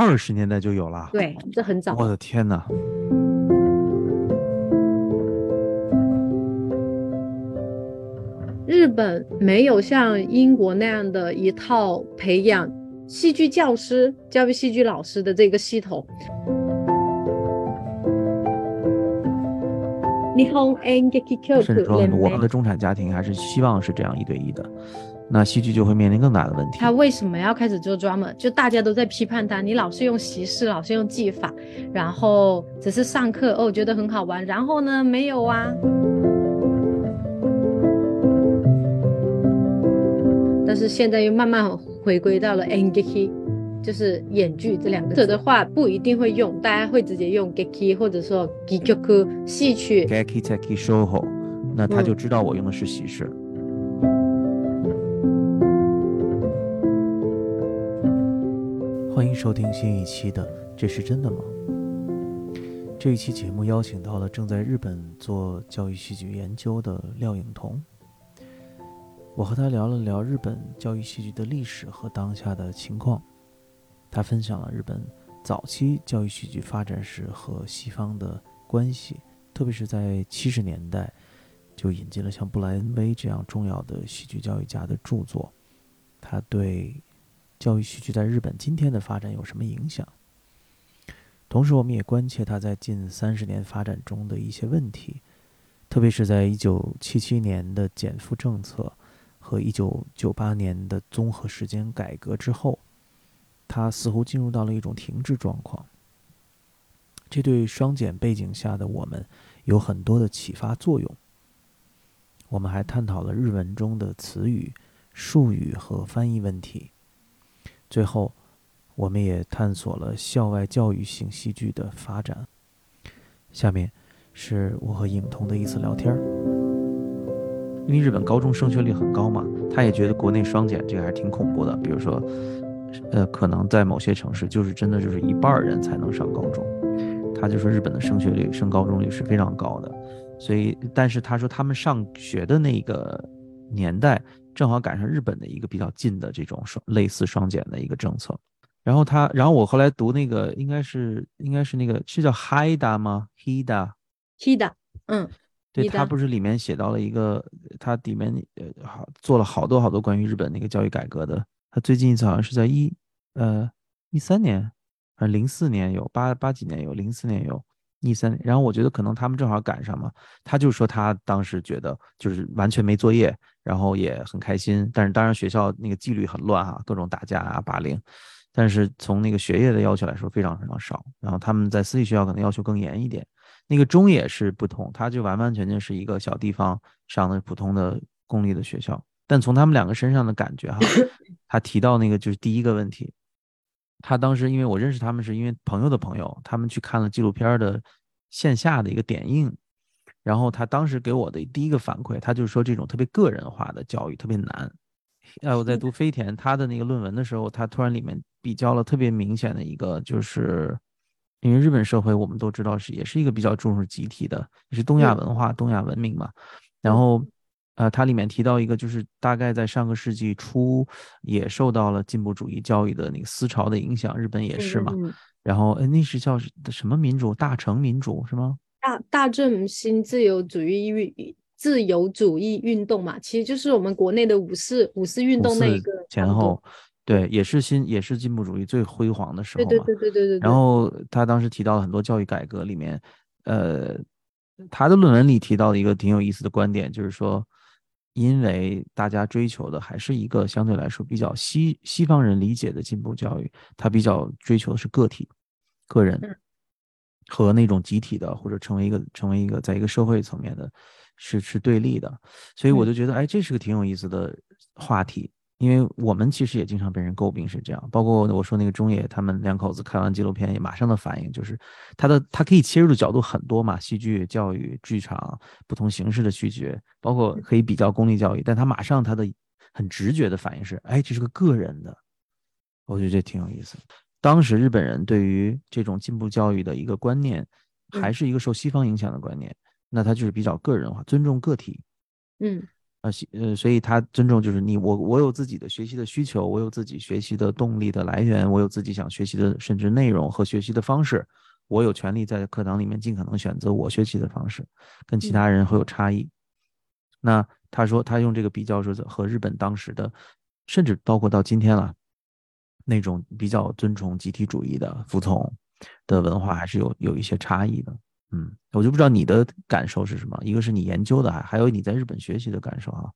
二十年代就有了。对，这很早。我的天哪！日本没有像英国那样的一套培养戏剧教师、教育戏剧老师的这个系统。甚至说，我们的中产家庭还是希望是这样一对一的，那戏剧就会面临更大的问题。他为什么要开始做 drama？就大家都在批判他，你老是用习式，老是用技法，然后只是上课哦，觉得很好玩，然后呢，没有啊。但是现在又慢慢回归到了 engeki，就是演剧这两个字的话不一定会用，大家会直接用 geki 或者说 gikyoku 戏曲。geki teki shoho，那他就知道我用的是喜事。欢迎收听新一期的《这是真的吗》？这一期节目邀请到了正在日本做教育戏剧研究的廖颖彤。我和他聊了聊日本教育戏剧的历史和当下的情况，他分享了日本早期教育戏剧发展史和西方的关系，特别是在七十年代就引进了像布莱恩威这样重要的戏剧教育家的著作，他对教育戏剧在日本今天的发展有什么影响？同时，我们也关切它在近三十年发展中的一些问题，特别是在一九七七年的减负政策。和一九九八年的综合时间改革之后，它似乎进入到了一种停滞状况。这对双减背景下的我们有很多的启发作用。我们还探讨了日文中的词语、术语和翻译问题。最后，我们也探索了校外教育性戏剧的发展。下面是我和影童的一次聊天儿。因为日本高中升学率很高嘛，他也觉得国内双减这个还是挺恐怖的。比如说，呃，可能在某些城市就是真的就是一半人才能上高中。他就说日本的升学率、升高中率是非常高的。所以，但是他说他们上学的那个年代正好赶上日本的一个比较近的这种双类似双减的一个政策。然后他，然后我后来读那个应该是应该是那个是叫 Hida 吗？Hida，Hida，嗯。对他不是里面写到了一个，他里面呃好做了好多好多关于日本那个教育改革的。他最近一次好像是在一呃一三年，还是零四年有八八几年有零四年有一三。然后我觉得可能他们正好赶上嘛。他就说他当时觉得就是完全没作业，然后也很开心。但是当然学校那个纪律很乱哈，各种打架啊霸凌。但是从那个学业的要求来说非常非常少。然后他们在私立学校可能要求更严一点。那个中野是不同，他就完完全全是一个小地方上的普通的公立的学校。但从他们两个身上的感觉哈，他提到那个就是第一个问题，他当时因为我认识他们是因为朋友的朋友，他们去看了纪录片的线下的一个点映，然后他当时给我的第一个反馈，他就是说这种特别个人化的教育特别难。哎，我在读飞田他的那个论文的时候，他突然里面比较了特别明显的一个就是。因为日本社会我们都知道是也是一个比较重视集体的，也是东亚文化、东亚文明嘛。然后，呃，它里面提到一个，就是大概在上个世纪初也受到了进步主义教育的那个思潮的影响，日本也是嘛。然后，哎，那是叫什么民主？大成民主是吗？大大正新自由主义运自由主义运动嘛，其实就是我们国内的五四五四运动那一个前后。对，也是新，也是进步主义最辉煌的时候嘛。对对对对对对。然后他当时提到了很多教育改革里面，呃，他的论文里提到的一个挺有意思的观点，就是说，因为大家追求的还是一个相对来说比较西西方人理解的进步教育，他比较追求的是个体、个人和那种集体的，或者成为一个成为一个在一个社会层面的，是是对立的。所以我就觉得，哎，这是个挺有意思的话题。因为我们其实也经常被人诟病是这样，包括我说那个中野他们两口子看完纪录片，也马上的反应就是，他的他可以切入的角度很多嘛，戏剧、教育、剧场不同形式的拒绝，包括可以比较公立教育，但他马上他的很直觉的反应是，哎，这是个个人的，我觉得这挺有意思。当时日本人对于这种进步教育的一个观念，还是一个受西方影响的观念，那他就是比较个人化，尊重个体。嗯。呃，呃，所以他尊重就是你我我有自己的学习的需求，我有自己学习的动力的来源，我有自己想学习的甚至内容和学习的方式，我有权利在课堂里面尽可能选择我学习的方式，跟其他人会有差异。那他说他用这个比较说和日本当时的，甚至包括到今天了，那种比较尊崇集体主义的服从的文化还是有有一些差异的。嗯，我就不知道你的感受是什么。一个是你研究的，还还有你在日本学习的感受啊。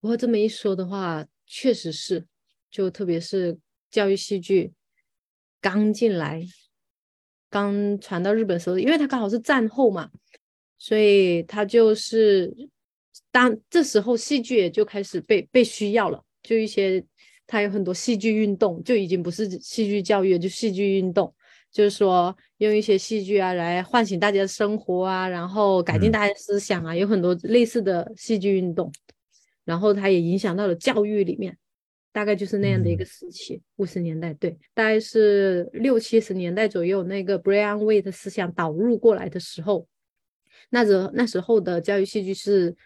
不过这么一说的话，确实是，就特别是教育戏剧刚进来、刚传到日本时候，因为它刚好是战后嘛，所以它就是当这时候戏剧也就开始被被需要了，就一些它有很多戏剧运动，就已经不是戏剧教育，就戏剧运动。就是说，用一些戏剧啊来唤醒大家的生活啊，然后改进大家思想啊，有很多类似的戏剧运动，然后它也影响到了教育里面，大概就是那样的一个时期，五十年代，对，大概是六七十年代左右，那个 Brian w a t e 思想导入过来的时候，那时那时候的教育戏剧是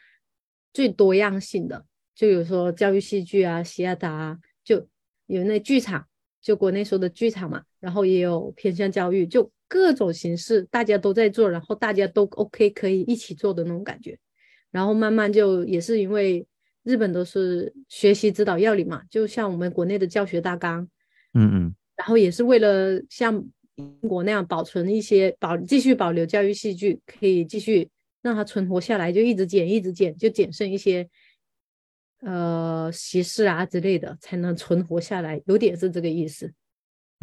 最多样性的，就有说教育戏剧啊，西亚达就有那剧场。就国内说的剧场嘛，然后也有偏向教育，就各种形式大家都在做，然后大家都 OK 可以一起做的那种感觉，然后慢慢就也是因为日本都是学习指导要领嘛，就像我们国内的教学大纲，嗯嗯，然后也是为了像英国那样保存一些保继续保留教育戏剧，可以继续让它存活下来，就一直剪一直剪，就剪剩一些。呃，习事啊之类的才能存活下来，有点是这个意思。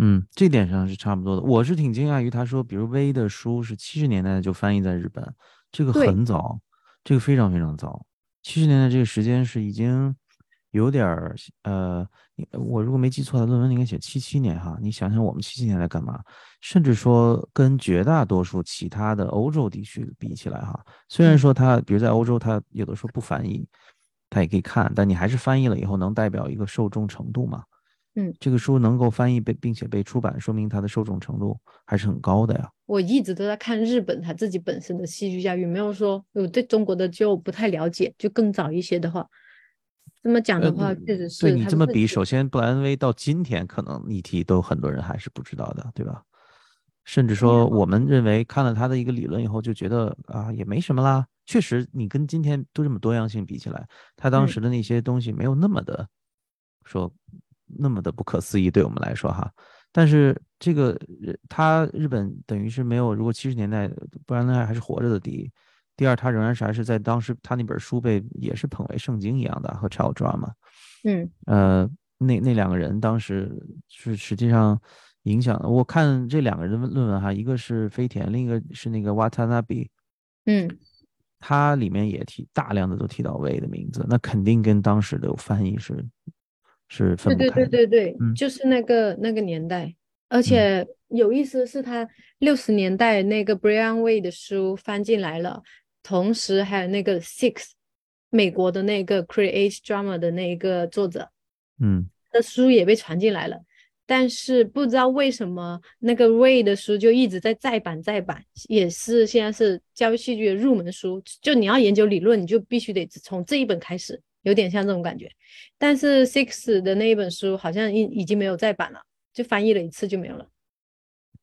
嗯，这点上是差不多的。我是挺惊讶于他说，比如威的书是七十年代就翻译在日本，这个很早，这个非常非常早。七十年代这个时间是已经有点儿呃，我如果没记错的论文应该写七七年哈。你想想我们七七年在干嘛？甚至说跟绝大多数其他的欧洲地区比起来哈，虽然说他比如在欧洲他有的时候不翻译。他也可以看，但你还是翻译了以后能代表一个受众程度嘛？嗯，这个书能够翻译被并且被出版，说明它的受众程度还是很高的呀。我一直都在看日本他自己本身的戏剧教育，没有说我对中国的就不太了解。就更早一些的话，这么讲的话，确实是。对你这么比，首先布莱恩威到今天可能议题都很多人还是不知道的，对吧？甚至说我们认为看了他的一个理论以后就觉得啊也没什么啦。确实，你跟今天都这么多样性比起来，他当时的那些东西没有那么的说那么的不可思议，对我们来说哈。但是这个他日本等于是没有，如果七十年代不然呢还是活着的第一，第二他仍然是还是在当时他那本书被也是捧为圣经一样的和 Child Drama，嗯呃那那两个人当时是实际上影响我看这两个人的论文哈，一个是飞田，另一个是那个 Watanabe，嗯。他里面也提大量的都提到魏的名字，那肯定跟当时的翻译是是分不开的。对对对对对，就是那个那个年代，而且有意思的是，他六十年代那个 Brian Way 的书翻进来了，同时还有那个 Six 美国的那个 Create Drama 的那一个作者，嗯，的书也被传进来了。但是不知道为什么那个 Way 的书就一直在再版再版，也是现在是教育戏剧的入门书。就你要研究理论，你就必须得从这一本开始，有点像这种感觉。但是 Six 的那一本书好像已已经没有再版了，就翻译了一次就没有了。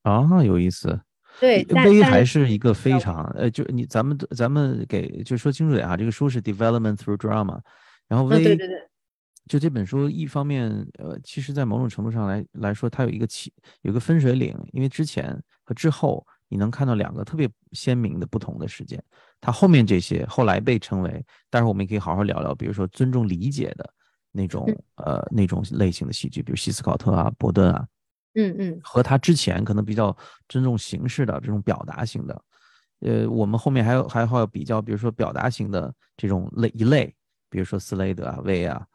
啊，有意思。对，V 还是一个非常呃，就你咱们咱们给就说清楚点啊，这个书是 Development through Drama，然后 V 对对对。就这本书，一方面，呃，其实，在某种程度上来来说，它有一个起，有个分水岭，因为之前和之后，你能看到两个特别鲜明的不同的事件。它后面这些后来被称为，待会儿我们也可以好好聊聊，比如说尊重理解的那种，呃，那种类型的戏剧，比如希斯考特啊、伯顿啊，嗯嗯，和他之前可能比较尊重形式的这种表达型的，呃，我们后面还有还会要比较，比如说表达型的这种类一类，比如说斯雷德啊、威啊。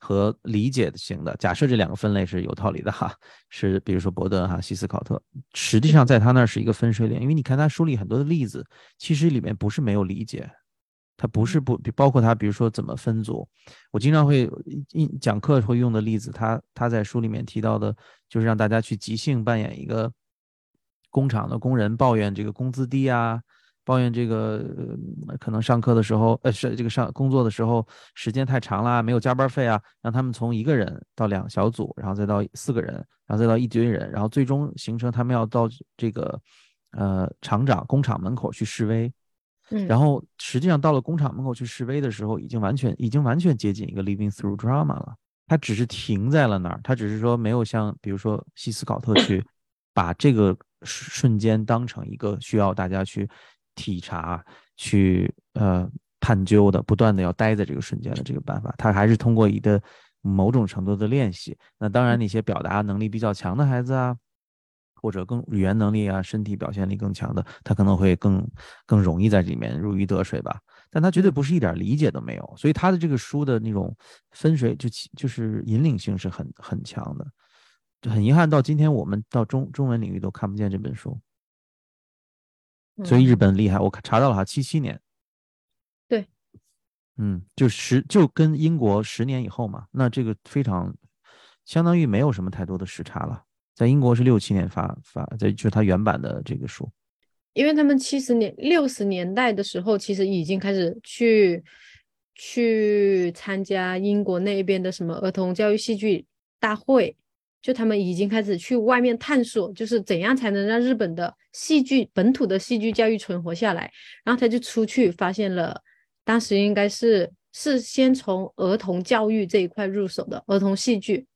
和理解型的，假设这两个分类是有道理的哈，是比如说伯顿哈、西斯考特，实际上在他那儿是一个分水岭，因为你看他书里很多的例子，其实里面不是没有理解，他不是不包括他，比如说怎么分组，我经常会一讲课会用的例子，他他在书里面提到的，就是让大家去即兴扮演一个工厂的工人抱怨这个工资低啊。抱怨这个呃可能上课的时候，呃是这个上工作的时候时间太长啦，没有加班费啊，让他们从一个人到两小组，然后再到四个人，然后再到一堆人，然后最终形成他们要到这个呃厂长工厂门口去示威。嗯，然后实际上到了工厂门口去示威的时候，已经完全已经完全接近一个 living through drama 了。他只是停在了那儿，他只是说没有像比如说西斯考特去把这个瞬间当成一个需要大家去体察、去呃探究的，不断的要待在这个瞬间的这个办法。他还是通过一个某种程度的练习。那当然，那些表达能力比较强的孩子啊。或者更语言能力啊、身体表现力更强的，他可能会更更容易在里面如鱼得水吧。但他绝对不是一点理解都没有，所以他的这个书的那种分水就就是引领性是很很强的。就很遗憾，到今天我们到中中文领域都看不见这本书。所以日本厉害，我查到了哈，七七年。对，嗯，就十就跟英国十年以后嘛，那这个非常相当于没有什么太多的时差了。在英国是六七年发发，在就是它原版的这个书，因为他们七十年六十年代的时候，其实已经开始去去参加英国那边的什么儿童教育戏剧大会，就他们已经开始去外面探索，就是怎样才能让日本的戏剧本土的戏剧教育存活下来。然后他就出去发现了，当时应该是是先从儿童教育这一块入手的儿童戏剧。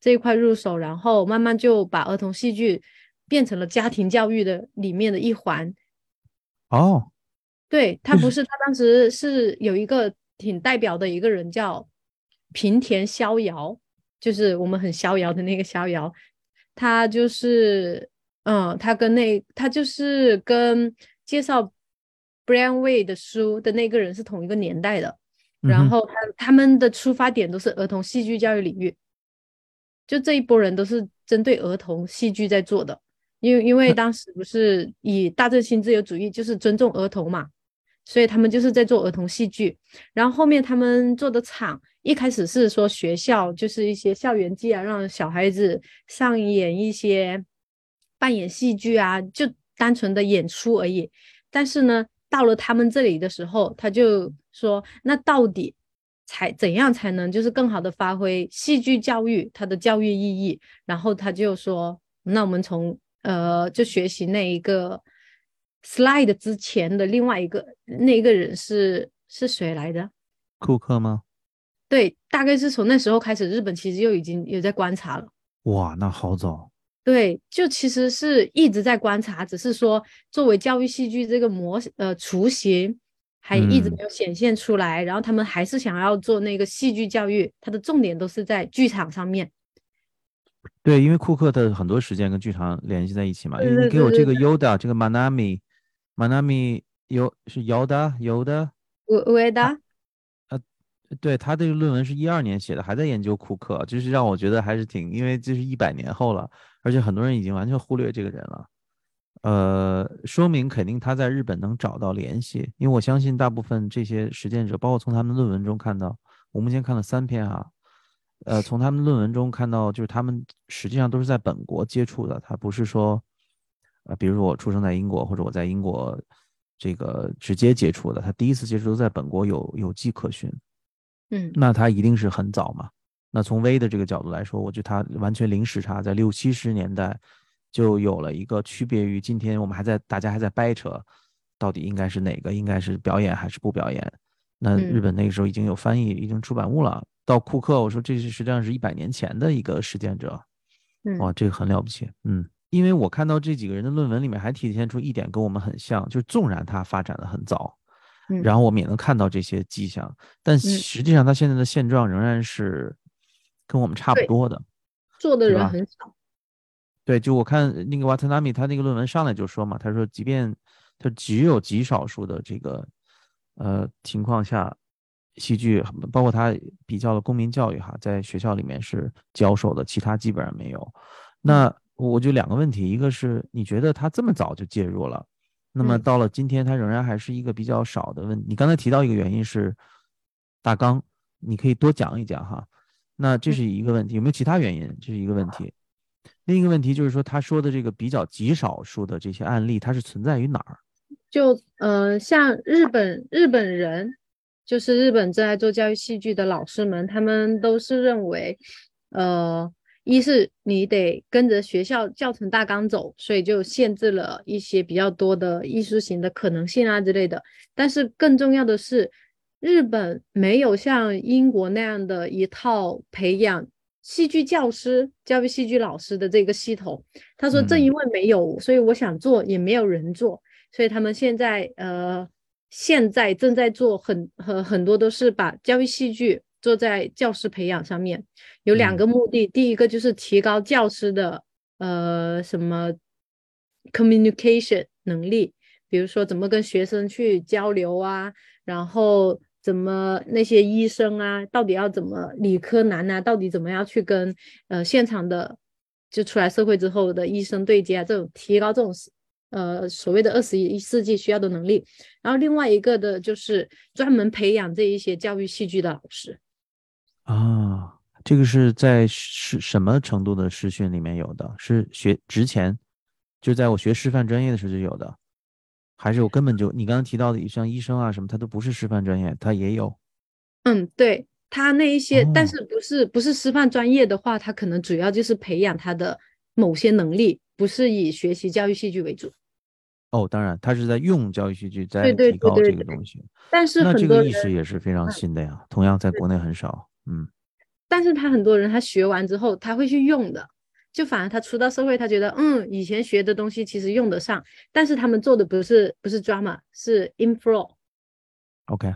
这一块入手，然后慢慢就把儿童戏剧变成了家庭教育的里面的一环。哦，对他不是，他当时是有一个挺代表的一个人叫平田逍遥，就是我们很逍遥的那个逍遥。他就是，嗯，他跟那他就是跟介绍 Brian Way 的书的那个人是同一个年代的。然后他他们的出发点都是儿童戏剧教育领域。就这一波人都是针对儿童戏剧在做的，因为因为当时不是以大正新自由主义就是尊重儿童嘛，所以他们就是在做儿童戏剧。然后后面他们做的场一开始是说学校就是一些校园剧啊，让小孩子上演一些扮演戏剧啊，就单纯的演出而已。但是呢，到了他们这里的时候，他就说那到底。才怎样才能就是更好的发挥戏剧教育它的教育意义？然后他就说，那我们从呃就学习那一个 slide 之前的另外一个那一个人是是谁来的？库克吗？对，大概是从那时候开始，日本其实就已经有在观察了。哇，那好早。对，就其实是一直在观察，只是说作为教育戏剧这个模呃雏形。还一直没有显现出来，然后他们还是想要做那个戏剧教育，它的重点都是在剧场上面。对，因为库克的很多时间跟剧场联系在一起嘛。你给我这个 Yoda，这个 Manami，Manami 有是 Yoda，Yoda，乌乌埃达。对他这个论文是一二年写的，还在研究库克，就是让我觉得还是挺，因为这是一百年后了，而且很多人已经完全忽略这个人了。呃，说明肯定他在日本能找到联系，因为我相信大部分这些实践者，包括从他们论文中看到，我目前看了三篇啊，呃，从他们论文中看到，就是他们实际上都是在本国接触的，他不是说，呃，比如说我出生在英国，或者我在英国这个直接接触的，他第一次接触都在本国有有迹可循，嗯，那他一定是很早嘛，那从 V 的这个角度来说，我觉得他完全零时差，在六七十年代。就有了一个区别于今天我们还在大家还在掰扯，到底应该是哪个应该是表演还是不表演？那日本那个时候已经有翻译，已经出版物了。到库克，我说这是实际上是一百年前的一个实践者，哇，这个很了不起。嗯，因为我看到这几个人的论文里面还体现出一点跟我们很像，就是纵然他发展的很早，然后我们也能看到这些迹象，但实际上他现在的现状仍然是跟我们差不多的，做的人很少。对，就我看那个瓦特纳米，他那个论文上来就说嘛，他说，即便他只有极少数的这个呃情况下，戏剧包括他比较了公民教育哈，在学校里面是教授的，其他基本上没有。那我就两个问题，一个是你觉得他这么早就介入了，那么到了今天，它仍然还是一个比较少的问。你刚才提到一个原因是大纲，你可以多讲一讲哈。那这是一个问题，有没有其他原因？这是一个问题。另一个问题就是说，他说的这个比较极少数的这些案例，它是存在于哪儿？就呃，像日本日本人，就是日本正在做教育戏剧的老师们，他们都是认为，呃，一是你得跟着学校教程大纲走，所以就限制了一些比较多的艺术型的可能性啊之类的。但是更重要的是，日本没有像英国那样的一套培养戏剧教师、教育戏剧老师的这个系统。他说，正因为没有，所以我想做也没有人做。所以他们现在呃，现在正在做很很很多都是把教育戏剧做在教师培养上面，有两个目的，第一个就是提高教师的呃什么 communication 能力，比如说怎么跟学生去交流啊，然后怎么那些医生啊，到底要怎么理科男啊，到底怎么样去跟呃现场的就出来社会之后的医生对接啊，这种提高这种。呃，所谓的二十一世纪需要的能力，然后另外一个的就是专门培养这一些教育戏剧的老师啊。这个是在是什么程度的师训里面有的？是学之前就在我学师范专业的时候就有的，还是我根本就你刚刚提到的像医生啊什么，他都不是师范专业，他也有。嗯，对他那一些，但是不是不是师范专业的话，他可能主要就是培养他的某些能力，不是以学习教育戏剧为主。哦，当然，他是在用教育戏剧在提高这个东西，但是那这个意识也是非常新的呀。同样，在国内很少，嗯。但是他很多人他学完之后他会去用的，就反而他出到社会，他觉得嗯，以前学的东西其实用得上，但是他们做的不是不是 drama，是 inflow。OK，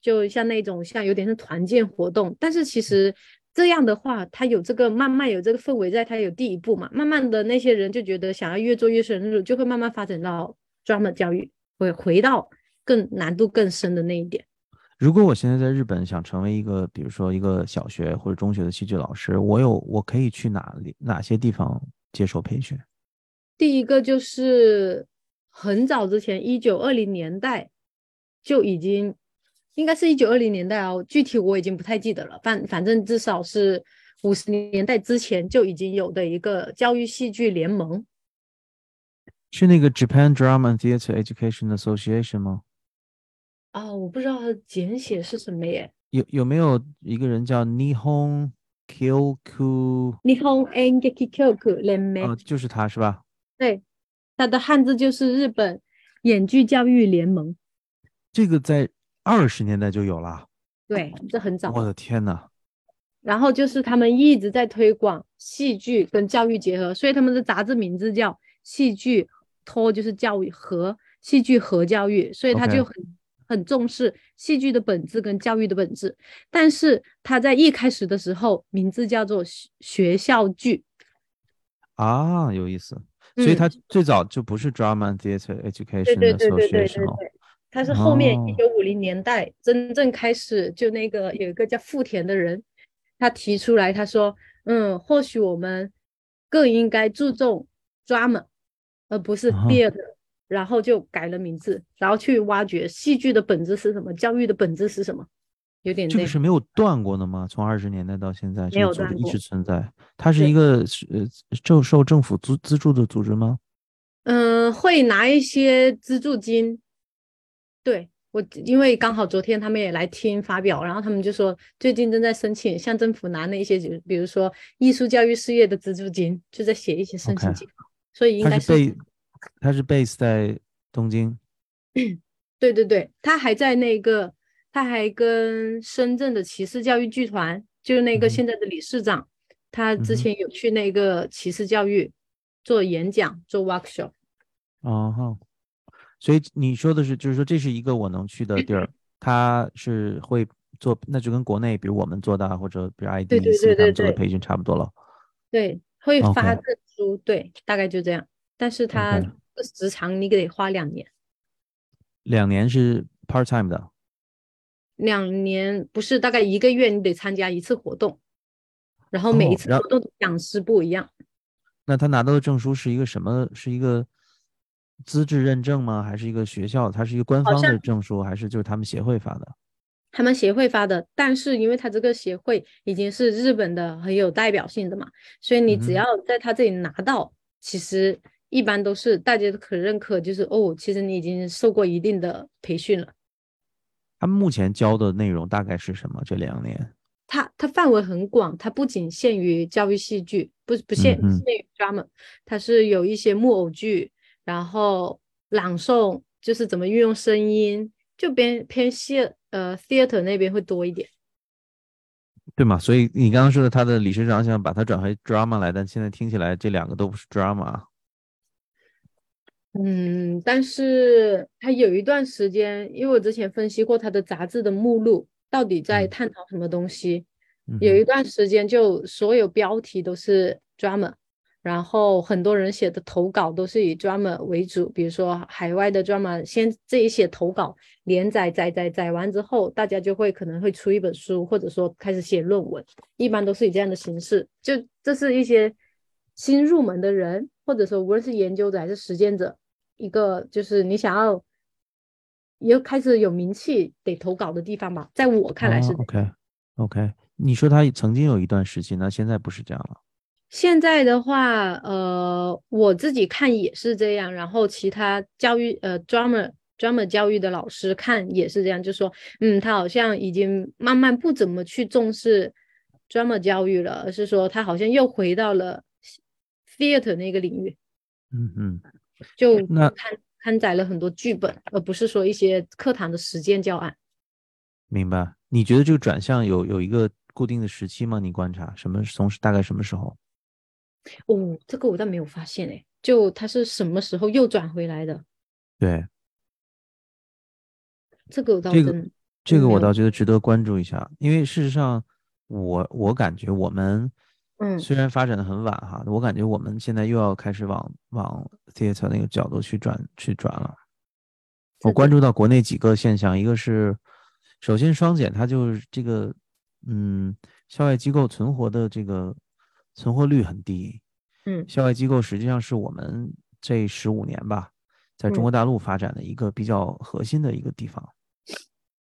就像那种像有点是团建活动，但是其实。这样的话，他有这个慢慢有这个氛围，在他有第一步嘛，慢慢的那些人就觉得想要越做越深入，就会慢慢发展到 drama 教育，会回到更难度更深的那一点。如果我现在在日本想成为一个，比如说一个小学或者中学的戏剧老师，我有我可以去哪里哪些地方接受培训？第一个就是很早之前，一九二零年代就已经。应该是一九二零年代哦，具体我已经不太记得了。反反正至少是五十年代之前就已经有的一个教育戏剧联盟，是那个 Japan Drama and Theatre Education Association 吗？哦，我不知道它的简写是什么耶。有有没有一个人叫 Nihon Kyoku？Nihon Engeki Kyoku 联盟？哦，就是他是吧？对，他的汉字就是日本演剧教育联盟。这个在。二十年代就有了，对，这很早。我的天呐。然后就是他们一直在推广戏剧跟教育结合，所以他们的杂志名字叫《戏剧托》，就是教育和戏剧和教育，所以他就很很重视戏剧的本质跟教育的本质。但是他在一开始的时候名字叫做学校剧啊，有意思。所以他最早就不是 Drama and Theatre Education Association。他是后面一九五零年代真正开始，就那个有一个叫富田的人，他提出来，他说，嗯，或许我们更应该注重 drama，而不是 theater，然后就改了名字，然后去挖掘戏剧的本质是什么，教育的本质是什么，有点这个是没有断过的吗？从二十年代到现在，没有断过，一直存在。它是一个呃受受政府资资助的组织吗？嗯，会拿一些资助金。对我，因为刚好昨天他们也来听发表，然后他们就说最近正在申请向政府拿那些，就比如说艺术教育事业的资助金，就在写一些申请计划。所以应该是他是 base 在东京。对对对，他还在那个，他还跟深圳的骑士教育剧团，就是那个现在的理事长，他之前有去那个骑士教育做演讲，做 workshop。哦哈。所以你说的是，就是说这是一个我能去的地儿，他是会做，那就跟国内比如我们做的或者比如 IDC 他们做的培训差不多了。对，会发证书，对，大概就这样。但是他时长你得花两年。两年是 part time 的。两年不是，大概一个月你得参加一次活动，然后每一次活动讲师不一样。那他拿到的证书是一个什么？是一个？资质认证吗？还是一个学校？它是一个官方的证书，还是就是他们协会发的？他们协会发的，但是因为他这个协会已经是日本的很有代表性的嘛，所以你只要在他这里拿到，其实一般都是大家都可认可，就是哦，其实你已经受过一定的培训了。他们目前教的内容大概是什么？这两年？它它范围很广，它不仅限于教育戏剧，不不限限于 drama，它是有一些木偶剧，然后朗诵，就是怎么运用声音，就偏偏戏呃 theater 那边会多一点，对嘛？所以你刚刚说的，他的理事长想把它转回 drama 来，但现在听起来这两个都不是 drama。嗯，但是他有一段时间，因为我之前分析过他的杂志的目录。到底在探讨什么东西？有一段时间，就所有标题都是 drama，然后很多人写的投稿都是以 drama 为主。比如说海外的 drama，先自己写投稿，连载载载载完之后，大家就会可能会出一本书，或者说开始写论文，一般都是以这样的形式。就这是一些新入门的人，或者说无论是研究者还是实践者，一个就是你想要。又开始有名气得投稿的地方吧，在我看来是 OK，OK。你说他曾经有一段时期，那现在不是这样了。现在的话，呃，我自己看也是这样，然后其他教育呃专门专门教育的老师看也是这样，就说嗯，他好像已经慢慢不怎么去重视专门教育了，而是说他好像又回到了 theater 那个领域。嗯嗯，就那看。刊载了很多剧本，而不是说一些课堂的实践教案。明白？你觉得这个转向有有一个固定的时期吗？你观察什么？从大概什么时候？哦，这个我倒没有发现哎。就他是什么时候又转回来的？对，这个我倒这个这个我倒觉得值得关注一下，因为事实上，我我感觉我们。嗯，虽然发展的很晚哈，我感觉我们现在又要开始往往 theater 那个角度去转去转了。我关注到国内几个现象，一个是首先双减，它就是这个嗯，校外机构存活的这个存活率很低。嗯，校外机构实际上是我们这十五年吧，在中国大陆发展的一个比较核心的一个地方。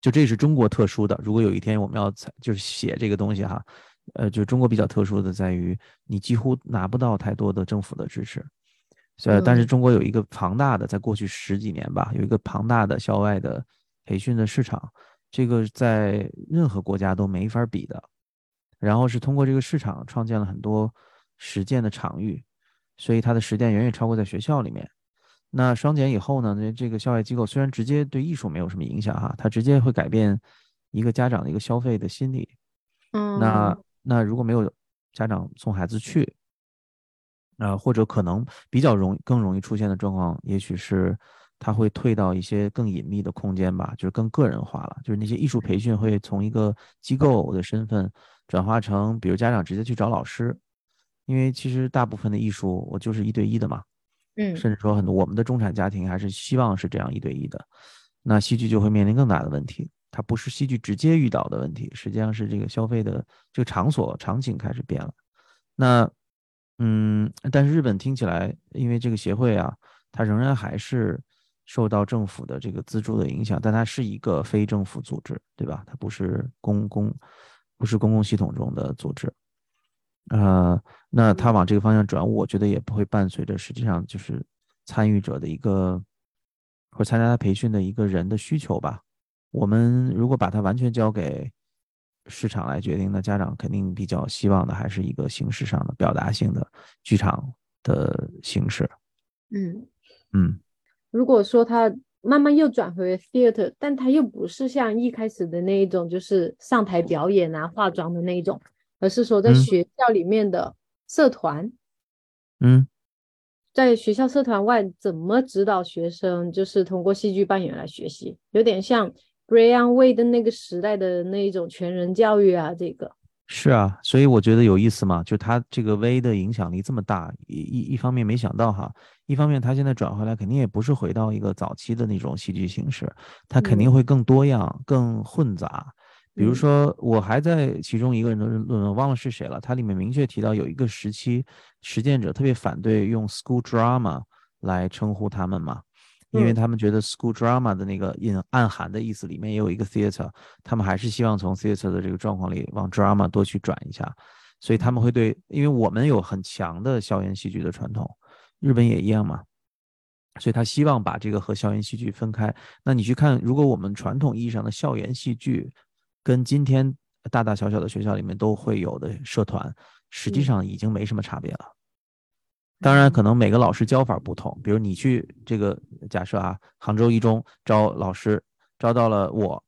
就这是中国特殊的，如果有一天我们要就是写这个东西哈。呃，就中国比较特殊的在于，你几乎拿不到太多的政府的支持，呃，但是中国有一个庞大的，在过去十几年吧，有一个庞大的校外的培训的市场，这个在任何国家都没法比的。然后是通过这个市场创建了很多实践的场域，所以它的实践远远超过在学校里面。那双减以后呢，那这个校外机构虽然直接对艺术没有什么影响哈，它直接会改变一个家长的一个消费的心理。嗯，那。那如果没有家长送孩子去，呃，或者可能比较容更容易出现的状况，也许是他会退到一些更隐秘的空间吧，就是更个人化了。就是那些艺术培训会从一个机构的身份转化成，比如家长直接去找老师，因为其实大部分的艺术我就是一对一的嘛，嗯，甚至说很多我们的中产家庭还是希望是这样一对一的，那戏剧就会面临更大的问题。它不是戏剧直接遇到的问题，实际上是这个消费的这个场所场景开始变了。那，嗯，但是日本听起来，因为这个协会啊，它仍然还是受到政府的这个资助的影响，但它是一个非政府组织，对吧？它不是公公，不是公共系统中的组织。呃，那它往这个方向转，我觉得也不会伴随着实际上就是参与者的一个或参加他培训的一个人的需求吧。我们如果把它完全交给市场来决定，那家长肯定比较希望的还是一个形式上的表达性的剧场的形式。嗯嗯，如果说他慢慢又转回 theater，但他又不是像一开始的那一种，就是上台表演啊、化妆的那一种，而是说在学校里面的社团。嗯，在学校社团外怎么指导学生，就是通过戏剧扮演来学习，有点像。Brian Way 的那个时代的那一种全人教育啊，这个是啊，所以我觉得有意思嘛，就他这个 V 的影响力这么大，一一一方面没想到哈，一方面他现在转回来肯定也不是回到一个早期的那种戏剧形式，他肯定会更多样、更混杂。比如说，我还在其中一个人的论文忘了是谁了，它里面明确提到有一个时期实践者特别反对用 school drama 来称呼他们嘛。因为他们觉得 school drama 的那个隐暗含的意思里面也有一个 theater，他们还是希望从 theater 的这个状况里往 drama 多去转一下，所以他们会对，因为我们有很强的校园戏剧的传统，日本也一样嘛。所以他希望把这个和校园戏剧分开。那你去看，如果我们传统意义上的校园戏剧，跟今天大大小小的学校里面都会有的社团，实际上已经没什么差别了。当然，可能每个老师教法不同。比如你去这个假设啊，杭州一中招老师，招到了我，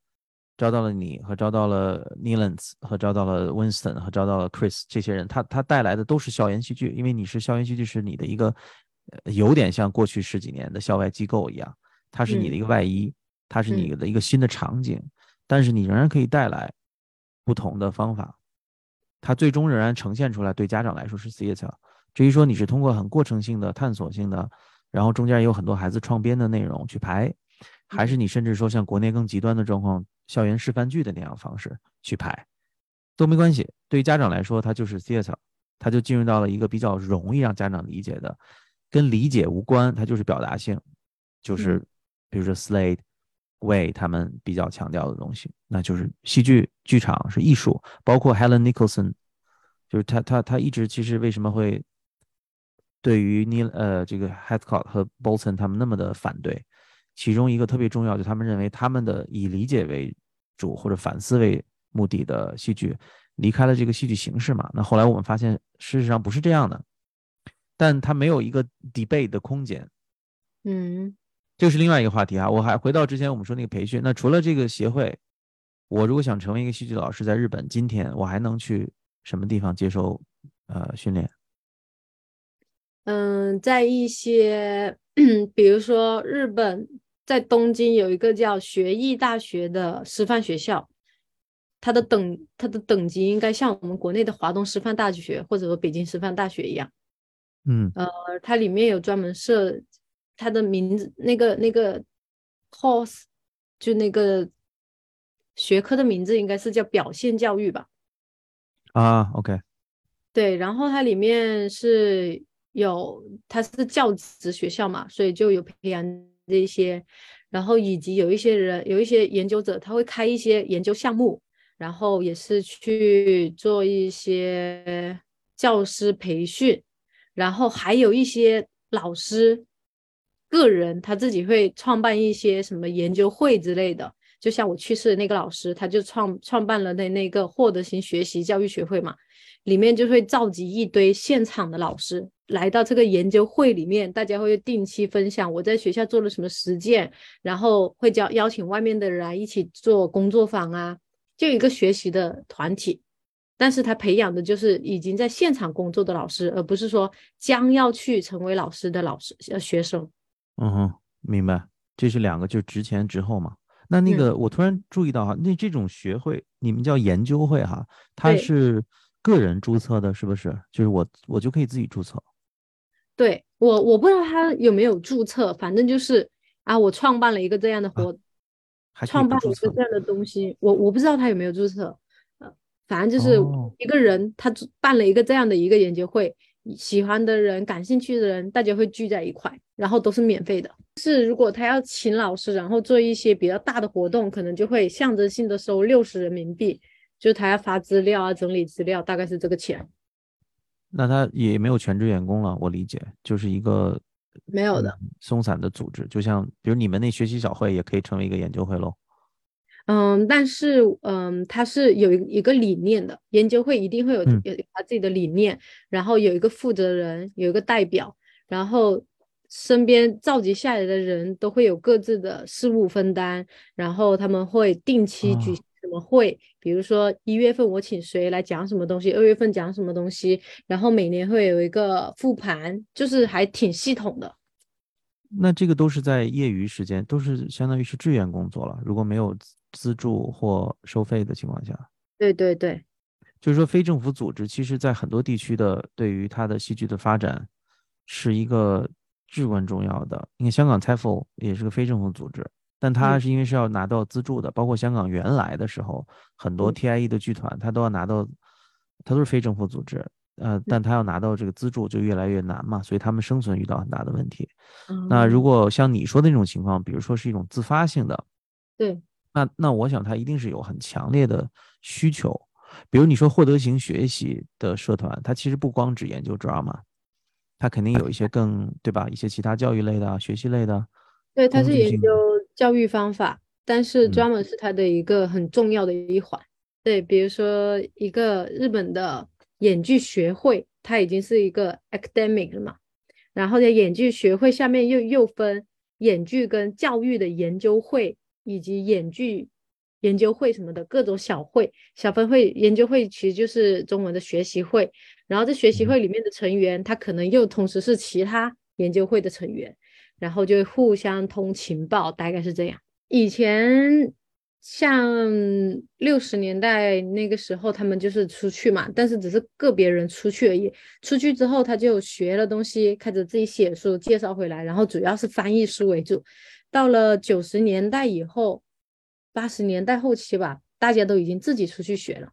招到了你，和招到了 Nilans，和招到了 Winston，和招到了 Chris 这些人，他他带来的都是校园戏剧，因为你是校园戏剧是你的一个。有点像过去十几年的校外机构一样，它是你的一个外衣，它是你的一个新的场景，但是你仍然可以带来不同的方法，它最终仍然呈现出来。对家长来说是 theater。至于说你是通过很过程性的、探索性的，然后中间有很多孩子创编的内容去排，还是你甚至说像国内更极端的状况，校园示范剧的那样方式去排，都没关系。对于家长来说，它就是 theater，它就进入到了一个比较容易让家长理解的。跟理解无关，它就是表达性，就是比如说 Slade、Way 他们比较强调的东西，那就是戏剧剧场是艺术，包括 Helen Nicholson，就是他他他一直其实为什么会对于尼呃这个 Heathcote 和 Bolton 他们那么的反对，其中一个特别重要，就他们认为他们的以理解为主或者反思为目的的戏剧离开了这个戏剧形式嘛？那后来我们发现事实上不是这样的。但他没有一个 debate 的空间，嗯，这是另外一个话题啊。我还回到之前我们说那个培训，那除了这个协会，我如果想成为一个戏剧老师，在日本今天我还能去什么地方接受呃训练？嗯，在一些 比如说日本在东京有一个叫学艺大学的师范学校，它的等它的等级应该像我们国内的华东师范大学或者说北京师范大学一样。嗯，呃，它里面有专门设，它的名字那个那个 course 就那个学科的名字应该是叫表现教育吧？啊，OK，对，然后它里面是有，它是教职学校嘛，所以就有培养这些，然后以及有一些人有一些研究者，他会开一些研究项目，然后也是去做一些教师培训。然后还有一些老师个人他自己会创办一些什么研究会之类的，就像我去世的那个老师，他就创创办了那那个获得型学习教育学会嘛，里面就会召集一堆现场的老师来到这个研究会里面，大家会定期分享我在学校做了什么实践，然后会叫邀请外面的人来一起做工作坊啊，就一个学习的团体。但是他培养的就是已经在现场工作的老师，而不是说将要去成为老师的老师呃学生。嗯哼，明白。这是两个，就职前职后嘛。那那个我突然注意到哈，那这种学会你们叫研究会哈，它是个人注册的，是不是？就是我我就可以自己注册。对我我不知道他有没有注册，反正就是啊，我创办了一个这样的活，创办了一个这样的东西，我我不知道他有没有注册。反正就是一个人，他办了一个这样的一个研究会，喜欢的人、感兴趣的人，大家会聚在一块，然后都是免费的。是如果他要请老师，然后做一些比较大的活动，可能就会象征性的收六十人民币，就是他要发资料啊、整理资料，大概是这个钱。那他也没有全职员工了，我理解，就是一个没有的松散的组织，就像比如你们那学习小会也可以成为一个研究会喽。嗯，但是嗯，他是有一一个理念的，研究会一定会有有他自己的理念，然后有一个负责人，有一个代表，然后身边召集下来的人都会有各自的事务分担，然后他们会定期举什么会，比如说一月份我请谁来讲什么东西，二月份讲什么东西，然后每年会有一个复盘，就是还挺系统的。那这个都是在业余时间，都是相当于是志愿工作了，如果没有。资助或收费的情况下，对对对，就是说非政府组织，其实在很多地区的对于它的戏剧的发展是一个至关重要的。你看香港 TFL 也是个非政府组织，但它是因为是要拿到资助的，包括香港原来的时候，很多 TIE 的剧团它都要拿到，它都是非政府组织，呃，但它要拿到这个资助就越来越难嘛，所以他们生存遇到很大的问题。那如果像你说的那种情况，比如说是一种自发性的，对。那那我想他一定是有很强烈的需求，比如你说获得型学习的社团，它其实不光只研究 drama，它肯定有一些更对吧？一些其他教育类的、学习类的。对，它是研究究教育方法，但是嗯 drama 是它的一个很重要的一环。对，比如说一个日本的演剧学会，它已经是一个 academic 了嘛，然后在演剧学会下面又又分演剧跟教育的研究会，以及演剧研究会什么的各种小会、小分会。研究会其实就是中文的学习会，然后这学习会里面的成员，他可能又同时是其他研究会的成员。然后就会互相通情报，大概是这样。以前像六十年代那个时候，他们就是出去嘛，但是只是个别人出去而已。出去之后，他就学了东西，开始自己写书介绍回来，然后主要是翻译书为主。到了九十年代以后，八十年代后期吧，大家都已经自己出去学了，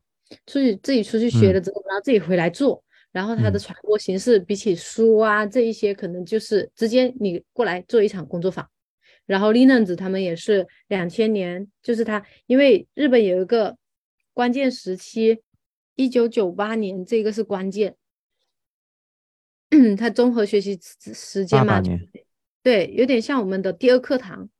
出去自己出去学了之后，然后自己回来做。然后它的嗯传播形式比起书啊这一些，可能就是直接你过来做一场工作坊。然后利嫩子他们也是两千年，就是他，因为日本有一个关键时期，一九九八年这个是关键，它综合学习时时间嘛，88年对，有点像我们的第二课堂。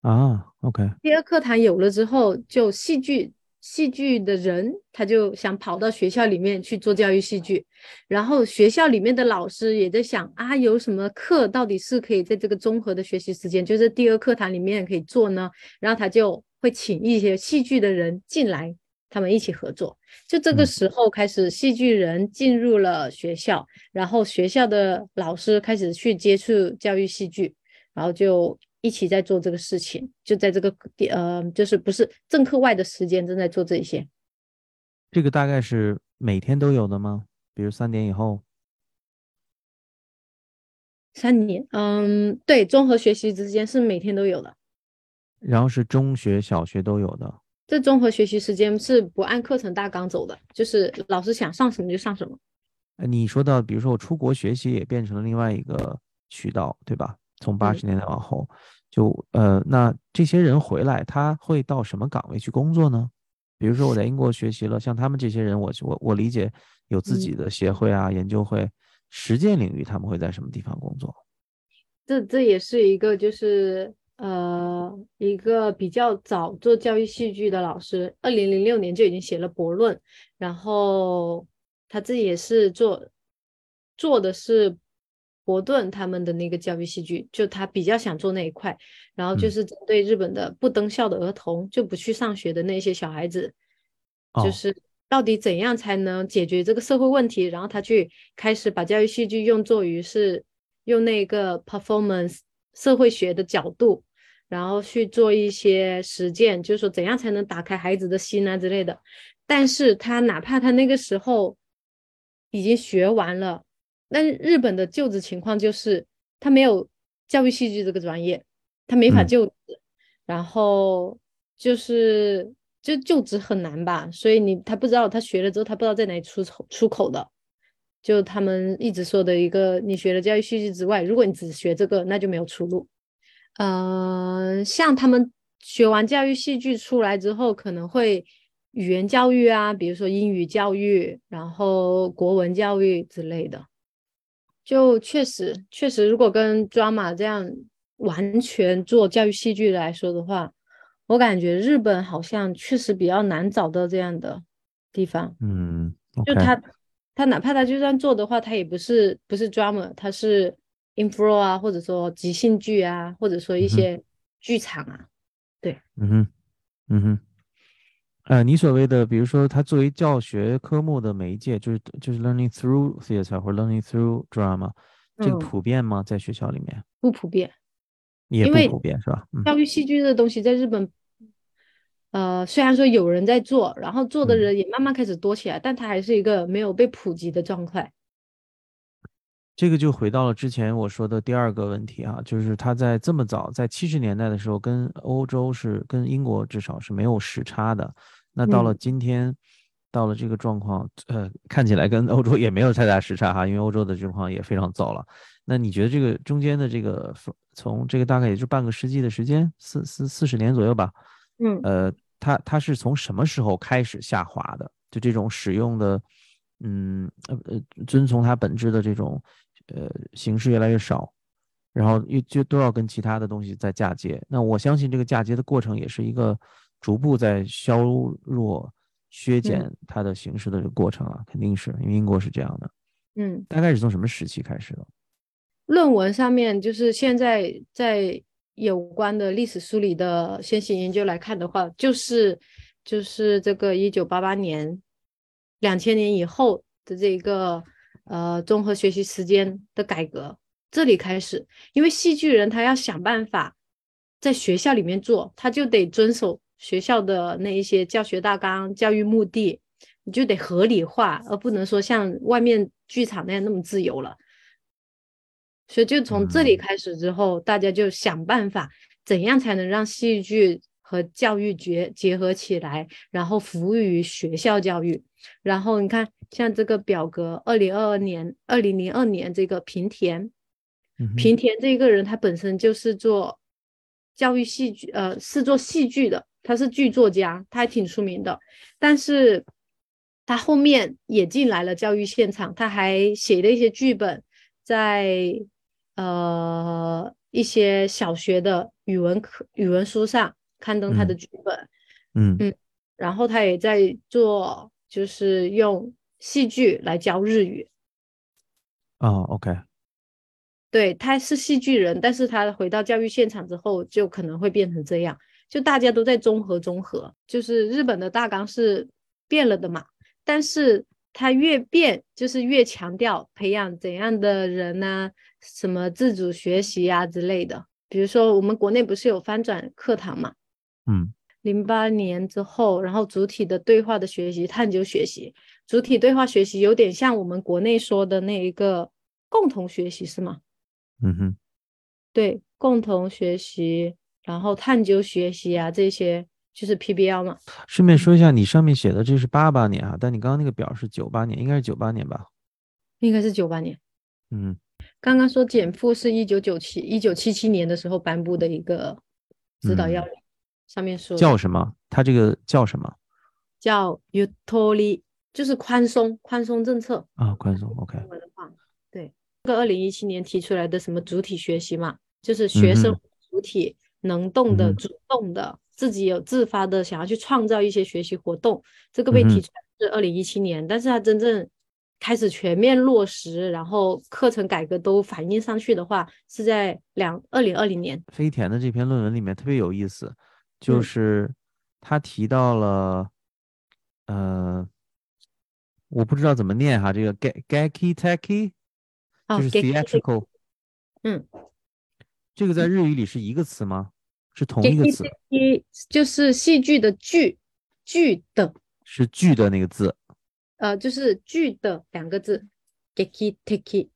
啊，OK，第二课堂有了之后，就戏剧戏剧的人他就想跑到学校里面去做教育戏剧，然后学校里面的老师也在想啊，有什么课到底是可以在这个综合的学习时间，就是第二课堂里面可以做呢？然后他就会请一些戏剧的人进来，他们一起合作。就这个嗯时候开始，戏剧人进入了学校，然后学校的老师开始去接触教育戏剧，然后就一起在做这个事情，就在这个地呃，就是不是正课外的时间正在做这些。这个大概是每天都有的吗？比如三点以后，三年，嗯，对，综合学习之间是每天都有的。然后是中学、小学都有的。这综合学习时间是不按课程大纲走的，就是老师想上什么就上什么。呃你说到，比如说我出国学习也变成了另外一个渠道，对吧？从八嗯十年代往后，就呃，那这些人回来，他会到什么岗位去工作呢？比如说我在英国学习了，像他们这些人，我我我理解有自嗯己的协会啊、研究会，实践领域他们会在什么地方工作？这这也是一个就是呃一个比较早做教育戏剧的老师，二零零六年就已经写了博论，然后他自己也是做做的是伯顿他们的那个教育戏剧，就他比较想做那一块，然后就嗯是针对日本的不登校的儿童，就不去上学的那些小孩子，哦就是到底怎样才能解决这个社会问题，然后他去开始把教育戏剧用作于是用那个 performance 社会学的角度，然后去做一些实践，就是说怎样才能打开孩子的心啊之类的。但是他哪怕他那个时候已经学完了，但是日本的就职情况就是他没有教育戏剧这个专业，他没法嗯就职，然后就是就就职很难吧，所以你他不知道他学了之后他不知道在哪里出口出口的，就他们一直说的一个，你学了教育戏剧之外，如果你只学这个，那就没有出路。呃，像他们学完教育戏剧出来之后，可能会语言教育啊，比如说英语教育，然后国文教育之类的。就确实，确实，如果跟 drama 这样完全做教育戏剧来说的话，我感觉日本好像确实比较难找到这样的地方。嗯就他他哪怕他就算做的话，他也不是不是 drama，他是 info 啊，或者说即兴剧啊，或者说一些剧场啊。对嗯哼，嗯哼，呃，你所谓的，比如说它作为教学科目的媒介，就是就是 learning through theater 或者 learning through drama，这个嗯普遍吗？在学校里面不普遍，也不普遍是吧？嗯教育戏剧的东西在日本，呃，虽然说有人在做，然后做的嗯人也慢慢开始多起来，但它还是一个没有被普及的状态。这个就回到了之前我说的第二个问题啊、就是它在这么早，在七十年代的时候，跟欧洲是跟英国至少是没有时差的。那到了嗯今天，到了这个状况，呃，看起来跟欧洲也没有太大时差哈，因为欧洲的情况也非常早了。那你觉得这个中间的这个从这个大概也就半个世纪的时间，四四四十年左右吧，嗯呃，它它是从什么时候开始下滑的？就这种使用的，嗯呃呃，遵从它本质的这种呃形式越来越少，然后又就都要跟其他的东西在嫁接。那我相信这个嫁接的过程也是一个逐步在削弱、削减它的形式的这个过程啊，肯定是因为英国是这样的。嗯，大概是从什么时期开始的？论文上面就是现在在有关的历史梳理的先行研究来看的话，就是就是这个一九八八年、两千年以后的这个呃综合学习时间的改革这里开始，因为戏剧人他要想办法在学校里面做，他就得遵守学校的那一些教学大纲、教育目的，你就得合理化，而不能说像外面剧场那样那么自由了。所以就从这里开始之后，大家就想办法，怎样才能让戏剧和教育结结合起来，然后服务于学校教育。然后你看，像这个表格，二零二二年、二零零二年这个平田，平田这个人他本身就是做教育戏剧，呃，是做戏剧的，他是剧作家，他还挺出名的。但是他后面也进来了教育现场，他还写了一些剧本，在。呃，一些小学的语文课、语文书上刊登他的剧本，嗯嗯，然后他也在做，就是用戏剧来教日语。啊，OK，对，他是戏剧人，但是他回到教育现场之后，就可能会变成这样，就大家都在综合综合，就是日本的大纲是变了的嘛，但是他越变，就是越强调培养怎样的人呢？什么自主学习呀之类的，比如说我们国内不是有翻转课堂嘛？嗯，零八年之后，然后主体的对话的学习、探究学习，主体对话学习有点像我们国内说的那一个共同学习，是吗？嗯哼，对，共同学习，然后探究学习啊，这些就是 PBL 嘛。顺便说一下，你上面写的这是八八年啊，但你刚刚那个表是九八年，应该是九八年吧？应该是九八年。嗯。刚刚说减负是一九九七一九七七年的时候颁布的一个指导要领，上面说叫什么？它这个叫什么？叫 utori，就是宽松宽松政策啊，宽松。OK。对，这个二零一七年提出来的什么主体学习嘛，就是学生主体能动的、主动的，自己有自发的想要去创造一些学习活动，这个被提出来是二零一七年，但是它真正。开始全面落实，然后课程改革都反映上去的话，是在两二零二零年。飞田的这篇论文里面特别有意思，就是他提到了，呃，我不知道怎么念哈，这个 g a k i taki，就是 theatrical，嗯，这个在日语里是一个词吗？是同一个词？就是戏剧的剧，剧的，是剧的那个字。呃，就是剧的两个字，geki teki。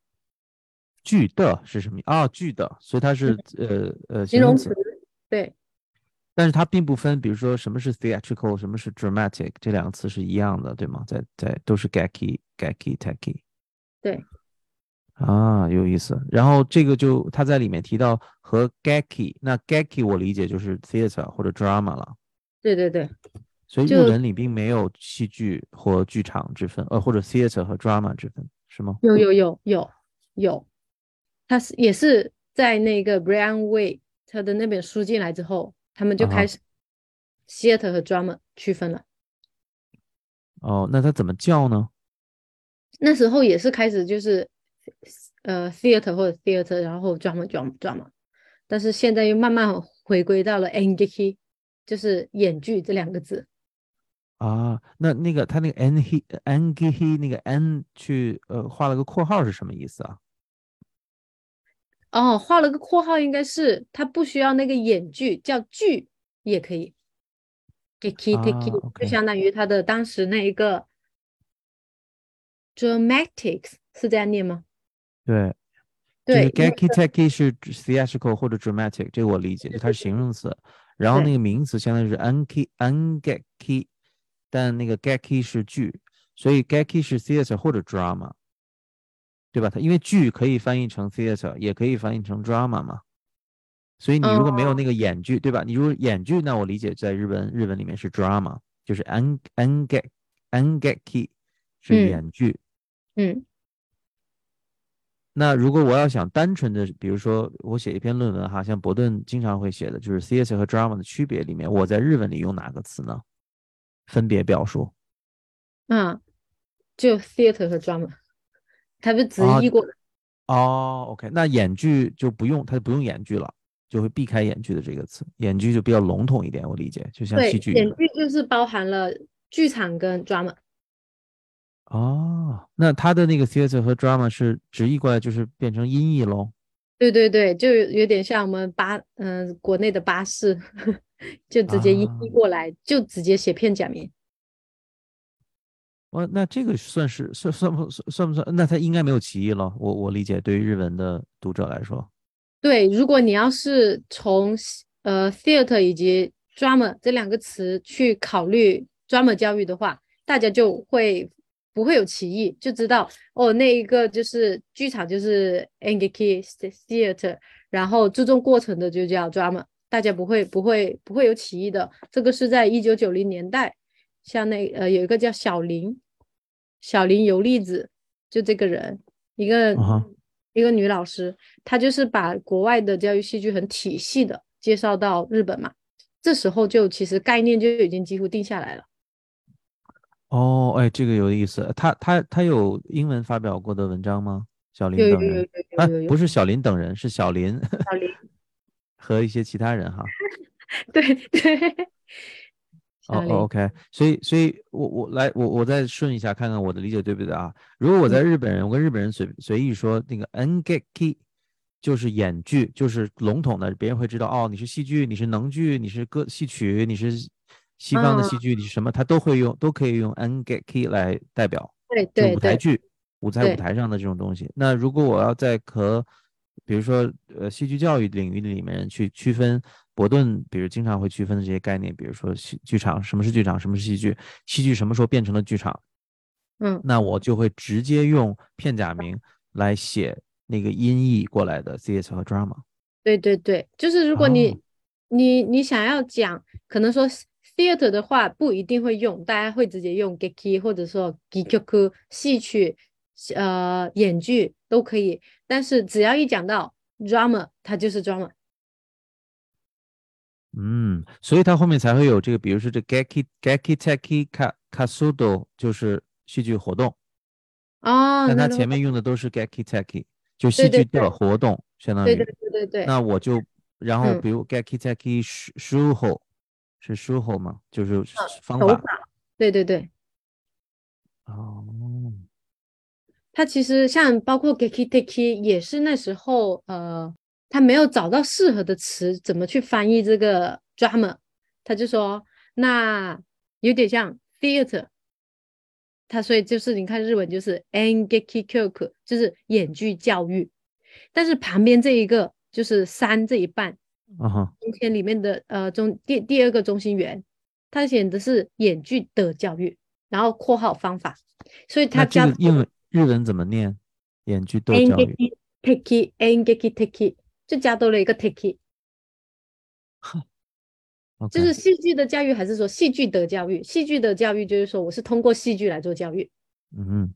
剧的是什么？啊，剧的，所以它是呃呃形容词。对。但是它并不分，比如说什么是 theatrical，什么是 dramatic，这两个词是一样的，对吗？在在都是 geki geki teki。对。啊，有意思。然后这个就他在里面提到和 geki，那 geki 我理解就是 theater 或者 drama 了。对对对。所以日文里并没有戏剧或剧场之分，呃，或者 theater 和 drama 之分，是吗？有有有有有，他是也是在那个 Brian Way 他的那本书进来之后，他们就开始 theater 和 drama 区分了。哦，那他怎么叫呢？那时候也是开始就是呃 theater 或者 theater，然后 drama drama drama，但是现在又慢慢回归到了 engeki，就是演剧这两个字。啊，那那个他那个 n he n g he 那个 n 去呃画了个括号是什么意思啊？哦，画了个括号应该是他不需要那个演剧，叫剧也可以。给 k t k 就相当于他的当时那一个 dramatics 是这样念吗？对，对 g a k i t a k i 是 theatrical 或者 dramatic，这个我理解，就它是形容词，然后那个名词相当于是 n k n g k。但那个 geki 是剧，所以 geki 是 theater 或者 drama，对吧？它因为剧可以翻译成 theater，也可以翻译成 drama 嘛。所以你如果没有那个演剧，对吧？你如果演剧，那我理解在日文日文里面是 drama，就是 n n g n geki 是演剧。嗯。那如果我要想单纯的，比如说我写一篇论文哈，像伯顿经常会写的，就是 theater 和 drama 的区别里面，我在日文里用哪个词呢？分别表述。嗯，就 theater 和 drama，它不是直译过来。哦，OK，那演剧就不用，他就不用演剧了，就会避开演剧的这个词。演剧就比较笼统一点，我理解，就像戏剧。演剧就是包含了剧场跟 drama。哦，那他的那个 theater 和 drama 是直译过来就是变成音译喽？对对对，就有点像我们巴嗯国内的巴士，就直接音译过来，就直接写片假名。哦，那这个算是算算不算算不算？那他应该没有歧义了。我我理解，对于日文的读者来说，对，如果你要是从呃 theater 以及 drama 这两个词去考虑 drama 教育的话，大家就会。不会有歧义，就知道哦，那一个就是剧场，就是 engeki theater，然后注重过程的就叫 drama，大家不会不会不会有歧义的。这个是在一九九零年代，像那呃有一个叫小林，小林游利子，就这个人，一个一个女老师，她就是把国外的教育戏剧很体系的介绍到日本嘛，这时候就其实概念就已经几乎定下来了。哦，哎，这个有意思。他他他有英文发表过的文章吗？小林等人啊，不是小林等人，是小林。小林 和一些其他人哈。对 对。哦，OK。所以所以，我我来我我再顺一下，看看我的理解对不对啊？如果我在日本人，我跟日本人随随意说那个 engeki，就是演剧，就是笼统的，别人会知道哦，你是戏剧，你是能剧，你是歌戏曲，你是。西方的戏剧你是什么，他都会用，都可以用 engeki 来代表，对对舞台剧，舞台舞台上的这种东西。那如果我要在和，比如说呃戏剧教育领域里面去区分，伯顿比如经常会区分的这些概念，比如说戏剧场什么是剧场，什么是戏剧，戏剧什么时候变成了剧场，嗯，那我就会直接用片假名来写那个音译过来的 theater 和 drama。对对对，就是如果你你你想要讲，可能说。theater 的话不一定会用，大家会直接用 geki 或者说 gikuku 戏曲，呃，演剧都可以。但是只要一讲到 drama，它就是 drama。嗯，所以它后面才会有这个，比如说这 geki geki teki ka kasudo 就是戏剧活动。哦。但它前面用的都是 geki teki，就戏剧的活动，相当于。对对对对对。那我就，然后比如 geki teki shuho。是书后吗？就是方法。对对对。哦。它其实像包括 geki teki 也是那时候呃，他没有找到适合的词，怎么去翻译这个 drama？他就说那有点像 theater。他所以就是你看日文就是 engeki kyoku，就是演剧教育。但是旁边这一个就是三这一半。啊哈，中间里面的呃中第第二个中心圆，它写的是演剧的教育，然后括号方法，所以他加英文日文怎么念？演剧的教育，take engeki take，就加多了一个 take，就是戏剧的教育，还是说戏剧的教育？戏剧的教育就是说我是通过戏剧来做教育，嗯，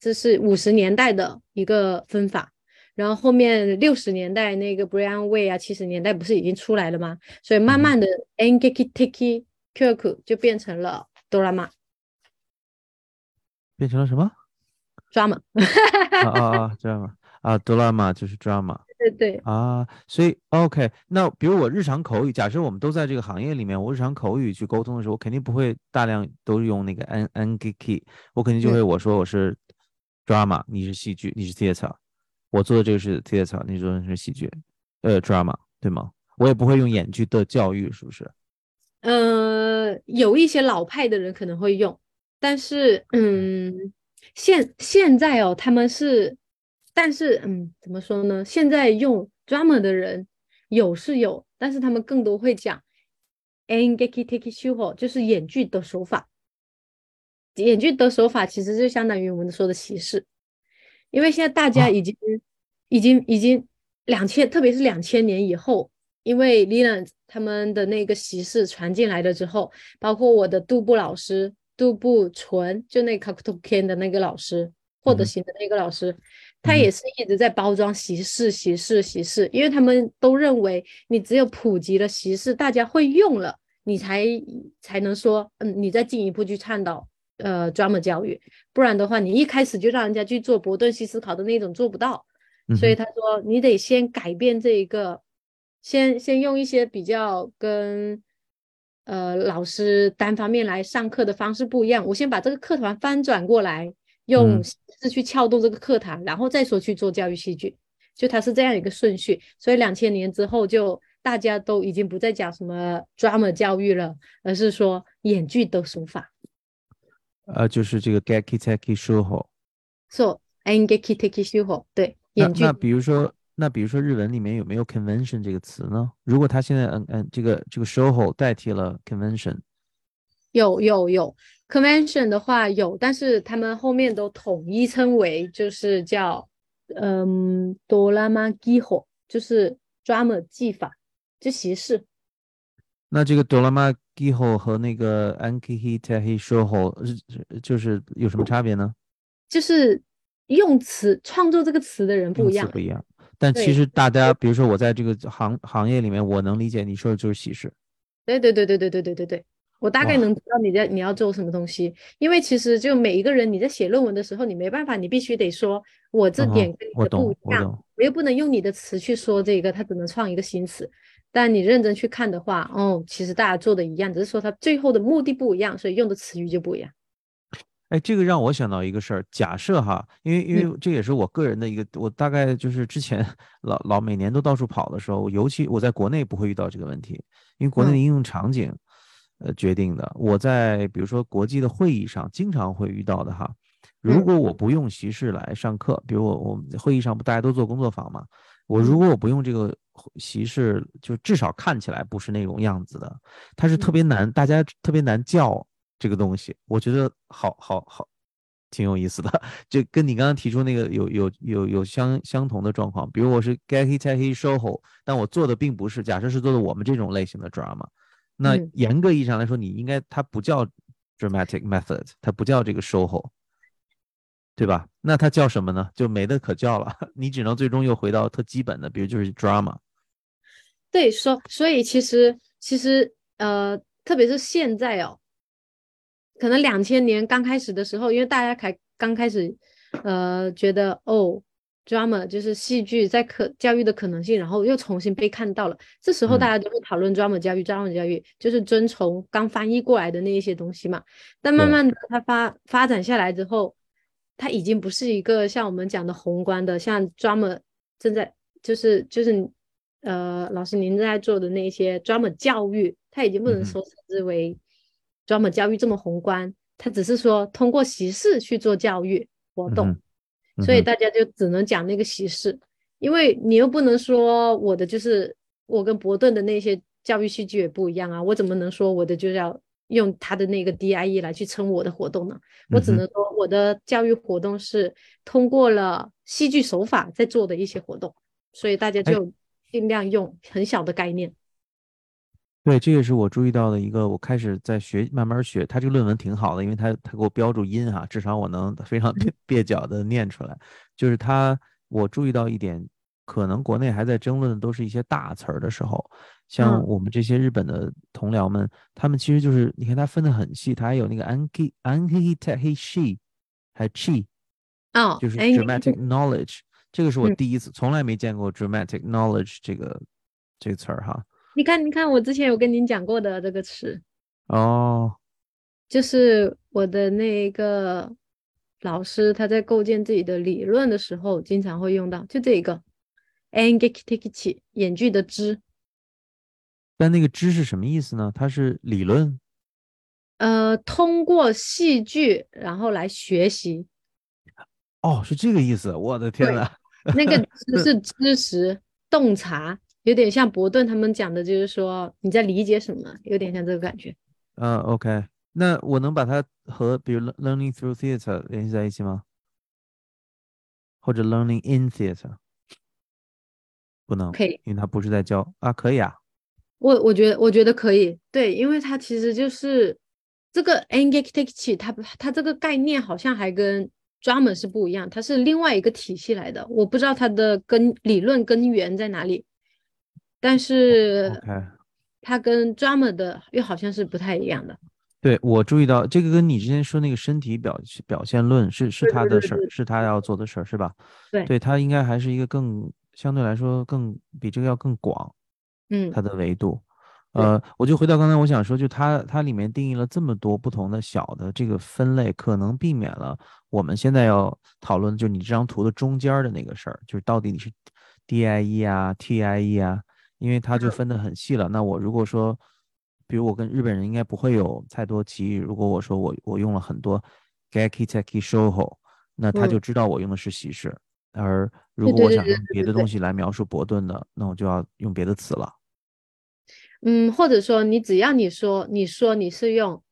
这是五十年代的一个分法。然后后面六十年代那个 Brian Way 啊，七十年代不是已经出来了吗？所以慢慢的 Engeki Teki Kyoku 就变成了 Drama，变成了什么？Drama。啊啊啊，Drama 啊，Drama 就是 Drama。对对。啊，所以 OK，那比如我日常口语，假设我们都在这个行业里面，我日常口语去沟通的时候，我肯定不会大量都用那个 N Engeki，我肯定就会我说我是 Drama，你是戏剧，你是 Theater。我做的这个是 theater，你做的是戏剧，呃，drama，对吗？我也不会用演剧的教育，是不是？呃，有一些老派的人可能会用，但是，嗯，现现在哦，他们是，但是，嗯，怎么说呢？现在用 drama 的人有是有，但是他们更多会讲 engeki teki shuho，就是演剧的手法。演剧的手法其实就相当于我们说的歧视。因为现在大家已经、已经、已经两千，特别是两千年以后，因为 l i n 他们的那个习式传进来了之后，包括我的杜布老师、杜布纯，就那 k a k u t o k e n 的那个老师，获得型的那个老师，他嗯。也是一直在包装习事、习事、习事，因为他们都认为你只有普及了习事，大家会用了，你才才能说，嗯，你再进一步去倡导呃 drama 教育，不然的话，你一开始就让人家去做伯顿西思考的那种做不到。所以他说，你得先改变这一个，先先用一些比较跟呃老师单方面来上课的方式不一样，我先把这个课团翻转过来，用嗯形式去撬动这个课堂，然后再说去做教育戏剧，就它是这样一个顺序。所以两千年之后，就大家都已经不再讲什么 drama 教育了，而是说演剧的手法。呃，就是这个 gaki taki shuho。So and gaki teki shuho，对，演剧那比如说，那比如说日文里面有没有 convention 这个词呢？如果它现在嗯嗯这个这个 shoho 代替了 convention，有有有，convention 的话有，但是他们后面都统一称为就是叫嗯 drama 技法，就是 drama 技法，就习式。那这个 dolama giho 和那个 ankihi tahi shoho 就是有什么差别呢？就是用词创作这个词的人不一样不，一样。但其实大家，比如说我在这个行行业里面，我能理解你说的就是喜事。对对对对对对对对对，我大概能知道你在你要做什么东西，因为其实就每一个人你在写论文的时候，你没办法，你必须得说我这点跟你的不一样，懂我又不能用你的词去说这个，他只能创一个新词。但你认真去看的话，哦，其实大家做的一样，只是说他最后的目的不一样，所以用的词语就不一样。哎，这个让我想到一个事儿。假设哈，因为因为这也是我个人的一个，我大概就是之前老老每年都到处跑的时候，尤其我在国内不会遇到这个问题，因为国内的嗯应用场景，呃决定的。我在比如说国际的会议上经常会遇到的哈。如嗯果我不用席式来上课，比如我我们会议上不大家都做工作坊嘛，我嗯如果我不用这个席式，就至少看起来不是那种样子的，它是特嗯别难，大家特别难叫这个东西，我觉得好好好，挺有意思的。就跟你刚刚提出那个有有有有相相同的状况，比如我是 gaki taki shoho，但我做的并不是，假设是做的我们这种类型的 drama，那嗯严格意义上来说，你应该它不叫 dramatic method，它不叫这个 shoho。对吧？那它叫什么呢？就没得可叫了，你只能最终又回到特基本的，比如就是 drama。对，说所以其实其实呃，特别是现在哦，可能两千年刚开始的时候，因为大家才刚开始呃觉得哦，drama 就是戏剧在可教育的可能性，然后又重新被看到了。这时候大嗯。家都会讨论 drama 教育，drama 教育就是遵从刚翻译过来的那一些东西嘛。但慢慢的它发发展下来之后，它已经不是一个像我们讲的宏观的，像 drama 正在就是就是呃，老师您正在做的那些 drama 教育，它已经不能说称之为 drama 教育这么宏观，它只是说通过形式去做教育活动，所以大家就只能讲那个形式，因为你又不能说我的就是我跟伯顿的那些教育戏剧也不一样啊，我怎么能说我的就要用他的那个 DIE 来去称我的活动呢？我只能说我的教育活动是通过了戏剧手法在做的一些活动，所以大家哎就尽量用很小的概念。对，这也是我注意到的一个，我开始在学，慢慢学。他这个论文挺好的，因为他他给我标注音哈，至少我能 非常蹩蹩脚的念出来。就是他，我注意到一点，可能国内还在争论的都是一些大词儿的时候，像嗯我们这些日本的同僚们，他们其实就是你看他分的很细，他还有那个 anki anki tahi she，还有 chi，哦，就是哎 dramatic knowledge，这个是我嗯第一次，从来没见过 dramatic knowledge 这个这个词儿哈。你看，你看，我之前有跟您讲过的这个词，哦，就是我的那个老师他在构建自己的理论的时候，经常会用到，就这一个 “engekitekichi” 演剧的知，但那个知是什么意思呢？它是理论呃，通过戏剧然后来学习，哦，是这个意思。我的天对呐，那个 知是知识洞察，有点像伯顿他们讲的，就是说你在理解什么，有点像这个感觉。嗯，OK，那我能把它和比如 lear- learning through theater 联系在一起吗？或者 learning in theater？不能，可以，因为它不是在教啊，可以啊。我我觉得我觉得可以，对，因为它其实就是这个 engekitekichi，它它这个概念好像还跟 drama 是不一样，它是另外一个体系来的，我不知道它的根理论根源在哪里，但是它跟 drama 的又好像是不太一样的。对我注意到这个跟你之前说那个身体表表现论是是对他的事儿，是他要做的事儿，是吧？对对他应该还是一个更相对来说更比这个要更广，嗯它的维度。呃，我就回到刚才我想说，就它它里面定义了这么多不同的小的这个分类，可能避免了我们现在要讨论，就是你这张图的中间儿的那个事儿，就是到底你是 DIE 啊、TIE 啊，因为它就嗯分得很细了。那我如果说，比如我跟日本人应该不会有太多歧义，如果我说我我用了很多 Geki Teki Shoho，那他嗯就知道我用的是习式。而如果我想用别的东西来描述伯顿的，那我就要用别的词了。嗯，或者说你只要你说你说你是用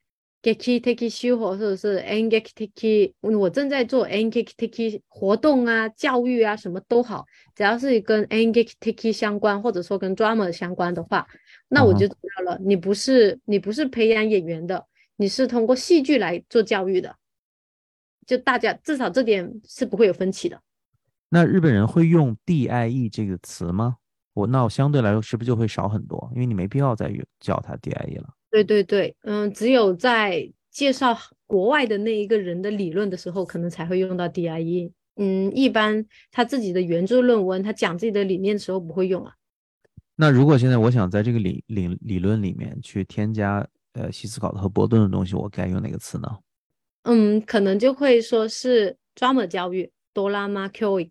geki teki shu 或者是 n geki teki，我正在做 n geki teki 活动啊、教育啊，什么都好，只要是跟 n geki teki 相关，或者说跟 drama 相关的话，那我就知道了，你不是你不是培养演员的，你是通过戏剧来做教育的，就大家至少这点是不会有分歧的。那日本人会用 DIE 这个词吗？我那我相对来说是不是就会少很多？因为你没必要再用叫它 DIE 了。对对对，嗯，只有在介绍国外的那一个人的理论的时候，可能才会用到 DIE。嗯，一般他自己的原著论文，他讲自己的理念的时候不会用啊。那如果现在我想在这个理理理论里面去添加呃西斯考特和伯顿的东西，我该用哪个词呢？嗯，可能就会说是 drama 教育 drama 教育。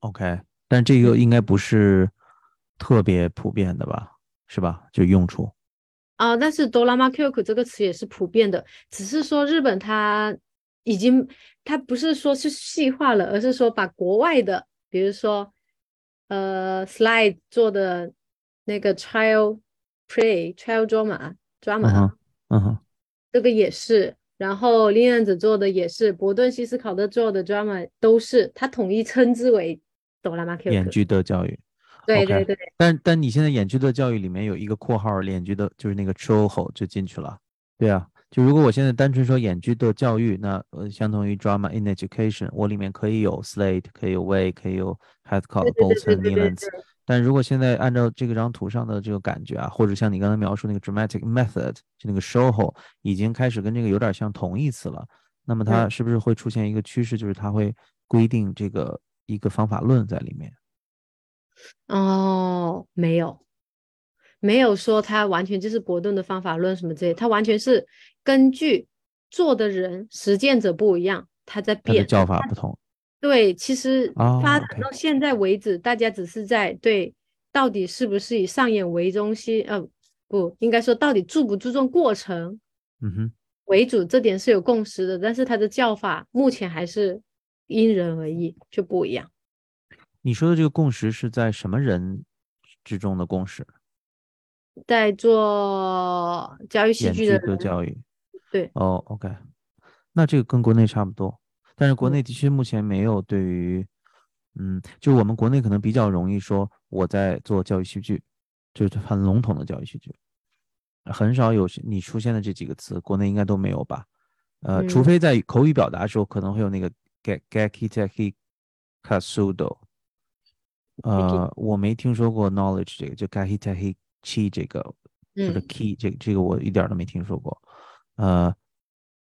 OK，但这个应该不是特别普遍的吧？是吧？就用处。啊，但是 drama 教育这个词也是普遍的，只是说日本它已经，它不是说是细化了，而是说把国外的，比如说呃 slide 做的那个 child play child drama 嗯 drama，、哼，嗯哼，这个也是，然后林彦子做的也是，伯顿西斯考特做的 drama 都是，它统一称之为 drama 教育。演剧的教育。对对对，但但你现在演剧的教育里面有一个括号，演剧的就是那个 choho 就进去了。对啊，就如果我现在单纯说演剧的教育，那呃相当于 drama in education，我里面可以有 Slate，可以有 Way，可以有对对 Bolton、对对 Neilands。但如果现在按照这个张图上的这个感觉啊，或者像你刚才描述那个 dramatic method，就那个 shoho 已经开始跟这个有点像同义词了，那么它是不是会出现一个趋势，就是它会规定这个一个方法论在里面？哦，没有，没有说他完全就是伯顿的方法论什么之类，他完全是根据做的人实践者不一样，他在变。叫法不同。对，其实哦发展到现在为止，大家只是在对到底是不是以上演为中心，呃，不应该说到底注不注重过程嗯哼。为主，这点是有共识的，但是它的叫法目前还是因人而异，就不一样。你说的这个共识是在什么人之中的共识？在做教育戏剧剧的教育。对哦，OK，那这个跟国内差不多，但是国嗯内的确目前没有对于，嗯，就是我们国内可能比较容易说我在做教育戏剧，就是很笼统的教育戏剧，很少有你出现的这几个词，国内应该都没有吧？呃，除嗯非在口语表达的时候可能会有那个 teki kasudo，呃，我没听说过 knowledge 这个，就 teki chi 这个或者嗯。Key 这个这个我一点儿都没听说过，呃，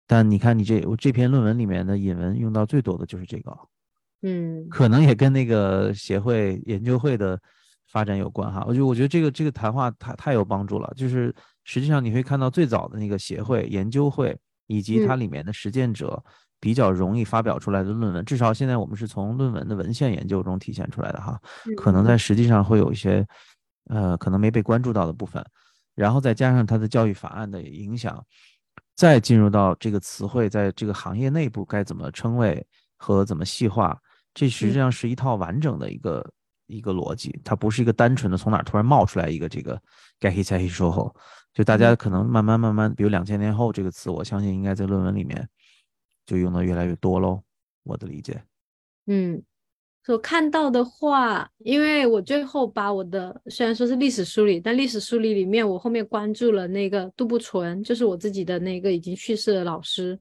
但你看你这我这篇论文里面的引文用到最多的就是这个，嗯。可能也跟那个协会研究会的发展有关哈。我觉得我觉得这个这个谈话太太有帮助了，就是实际上你会看到最早的那个协会研究会以及它嗯。里面的实践者比较容易发表出来的论文，至少现在我们是从论文的文献研究中体现出来的哈。可能在实际上会有一些，呃，可能没被关注到的部分，然后再加上它的教育法案的影响，再进入到这个词汇在这个行业内部该怎么称谓和怎么细化，这实际上是一套完整的一个一个逻辑，它不是一个单纯的从哪儿突然冒出来一个这个 g a h i t a h i 说后，就大家可能慢慢慢慢，比如两千年后这个词，我相信应该在论文里面就用的越来越多喽，我的理解。嗯，所看到的话，因为我最后把我的虽然说是历史梳理，但历史梳理里面我后面关注了那个杜布纯，就是我自己的那个已经去世的老师，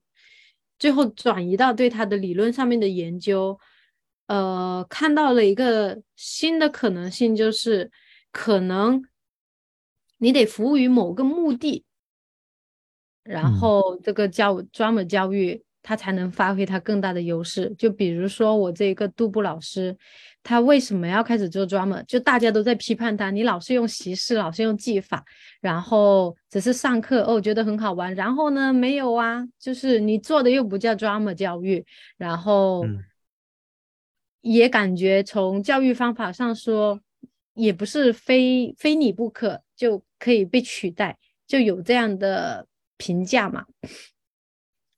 最后转移到对他的理论上面的研究，呃，看到了一个新的可能性，就是可能你得服务于某个目的，然后这个教专门教育。他才能发挥他更大的优势。就比如说我这个杜布老师，他为什么要开始做 drama？就大家都在批判他，你老是用习式，老是用技法，然后只是上课哦，觉得很好玩。然后呢，没有啊，就是你做的又不叫 drama 教育，然后也感觉从教育方法上说，也不是非非你不可就可以被取代，就有这样的评价嘛。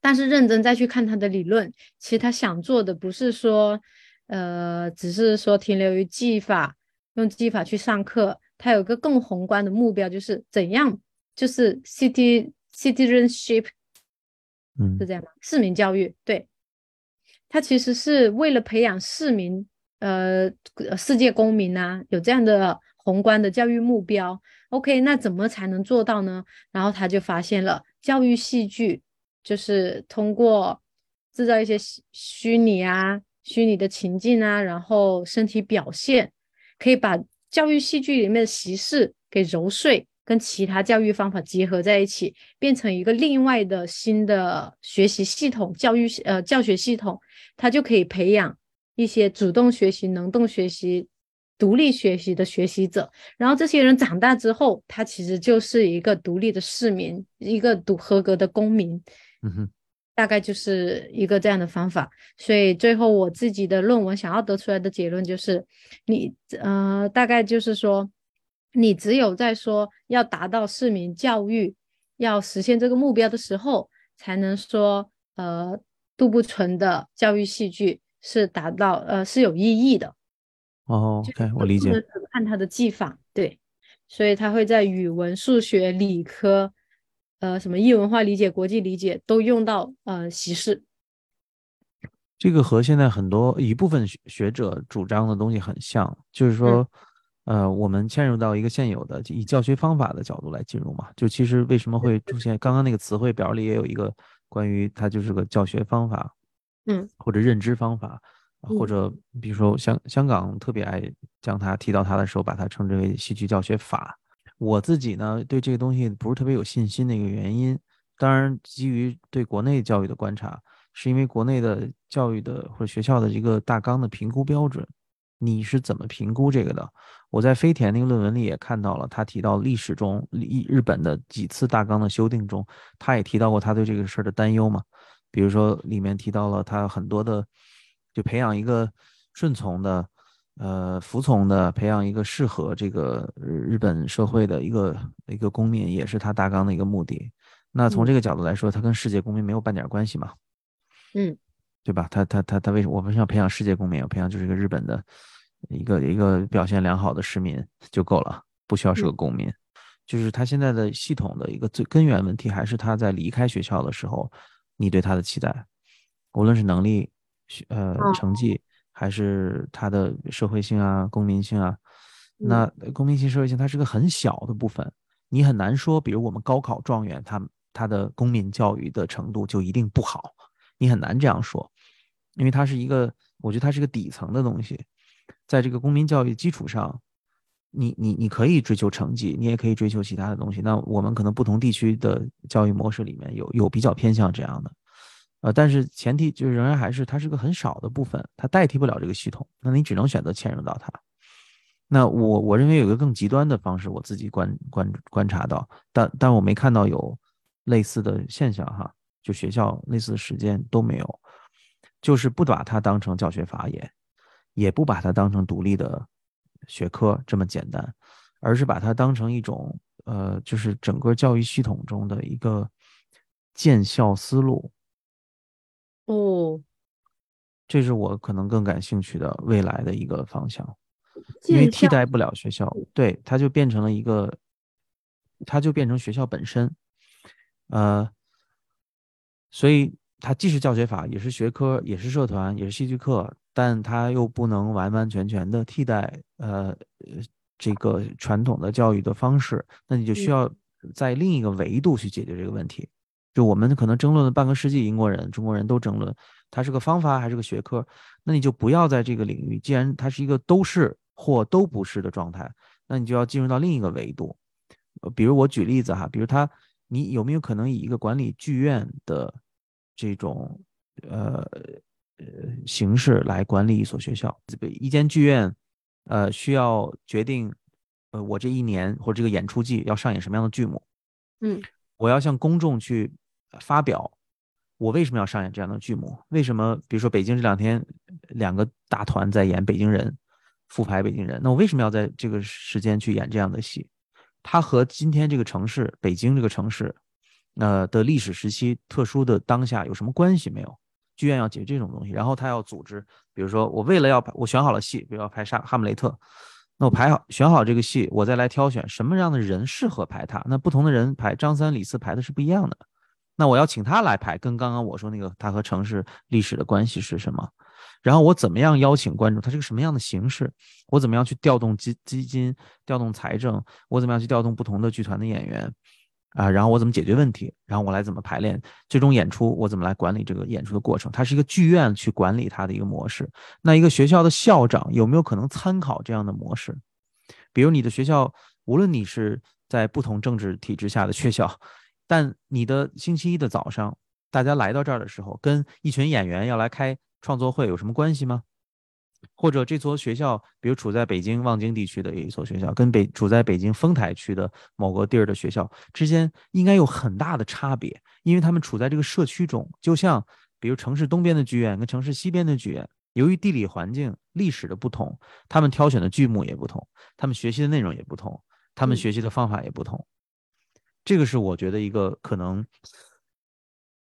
但是认真再去看他的理论，其实他想做的不是说，呃，只是说停留于技法，用技法去上课。他有个更宏观的目标，就是怎样，就是 city citizenship，嗯，是这样吗？市民教育，对，他其实是为了培养市民，呃，世界公民啊，有这样的宏观的教育目标。OK，那怎么才能做到呢？然后他就发现了教育戏剧。就是通过制造一些虚虚拟啊、虚拟的情境啊，然后身体表现，可以把教育戏剧里面的形式给揉碎，跟其他教育方法结合在一起，变成一个另外的新的学习系统、教育呃教学系统，它就可以培养一些主动学习、能动学习。独立学习的学习者，然后这些人长大之后，他其实就是一个独立的市民，一个独合格的公民。嗯哼，大概就是一个这样的方法。所以最后我自己的论文想要得出来的结论就是，你呃，大概就是说，你只有在说要达到市民教育，要实现这个目标的时候，才能说呃，杜不纯的教育戏剧是达到呃是有意义的。哦，OK，我理解。看他的技法，对，所以他会在语文、数学、理科，呃，什么异文化理解、国际理解都用到呃习式。这个和现在很多一部分学学者主张的东西很像，就是说，呃，我们嵌入到一个现有的以教学方法的角度来进入嘛。就其实为什么会出现刚刚那个词汇表里也有一个关于它就是个教学方法，嗯，或者认知方法。或者比如说香香港特别爱将它提到它的时候，把它称之为戏剧教学法。我自己呢对这个东西不是特别有信心的一个原因，当然基于对国内教育的观察，是因为国内的教育的或者学校的一个大纲的评估标准，你是怎么评估这个的？我在飞田那个论文里也看到了，他提到历史中日日本的几次大纲的修订中，他也提到过他对这个事儿的担忧嘛，比如说里面提到了他很多的。就培养一个顺从的，呃，服从的，培养一个适合这个日本社会的一个一个公民，也是他大纲的一个目的。那从这个角度来说，他跟世界公民没有半点关系嘛？嗯，对吧？他他他他为什么我们要培养世界公民？要培养就是一个日本的一个一个表现良好的市民就够了，不需要是个公民。就是他现在的系统的一个最根源问题，还是他在离开学校的时候，你对他的期待，无论是能力。呃，成绩还是他的社会性啊、公民性啊。那公民性、社会性，它是个很小的部分，你很难说，比如我们高考状元，他他的公民教育的程度就一定不好，你很难这样说，因为它是一个，我觉得它是个底层的东西，在这个公民教育基础上，你你你可以追求成绩，你也可以追求其他的东西。那我们可能不同地区的教育模式里面有有比较偏向这样的。呃，但是前提就是仍然还是它是个很少的部分，它代替不了这个系统，那你只能选择嵌入到它。那我我认为有个更极端的方式，我自己观观观察到，但但我没看到有类似的现象哈，就学校类似的时间都没有，就是不把它当成教学法也，也不把它当成独立的学科这么简单，而是把它当成一种呃，就是整个教育系统中的一个建校思路。哦，这是我可能更感兴趣的未来的一个方向，因为替代不了学校，对，它就变成了一个，它就变成学校本身，呃，所以它既是教学法，也是学科，也是社团，也是戏剧课，但它又不能完完全全的替代，呃，这个传统的教育的方式，那你就需要在另一个维度去解决这个问题。就我们可能争论了半个世纪，英国人、中国人都争论，它是个方法还是个学科？那你就不要在这个领域，既然它是一个都是或都不是的状态，那你就要进入到另一个维度。比如我举例子哈，比如他，你有没有可能以一个管理剧院的这种呃呃形式来管理一所学校？一间剧院，呃，需要决定，呃，我这一年或者这个演出季要上演什么样的剧目？嗯，我要向公众去发表，我为什么要上演这样的剧目？为什么？比如说北京这两天两个大团在演《北京人》，复排《北京人》，那我为什么要在这个时间去演这样的戏？它和今天这个城市，北京这个城市，呃的历史时期、特殊的当下有什么关系没有？剧院要解决这种东西，然后他要组织，比如说我为了要我选好了戏，比如要拍《沙哈姆雷特》，那我排好选好这个戏，我再来挑选什么样的人适合排他。那不同的人排张三李四排的是不一样的，那我要请他来排，跟刚刚我说那个他和城市历史的关系是什么？然后我怎么样邀请观众？他是个什么样的形式？我怎么样去调动基基金、调动财政？我怎么样去调动不同的剧团的演员？啊，然后我怎么解决问题？然后我来怎么排练？最终演出我怎么来管理这个演出的过程？它是一个剧院去管理它的一个模式。那一个学校的校长有没有可能参考这样的模式？比如你的学校，无论你是在不同政治体制下的学校，但你的星期一的早上，大家来到这儿的时候，跟一群演员要来开。创作会有什么关系吗？或者这所学校，比如处在北京望京地区的一所学校，跟北处在北京丰台区的某个地儿的学校之间，应该有很大的差别，因为他们处在这个社区中。就像比如城市东边的剧院跟城市西边的剧院，由于地理环境、历史的不同，他们挑选的剧目也不同，他们学习的内容也不同，他们学习的方法也不同。这个是我觉得一个可能。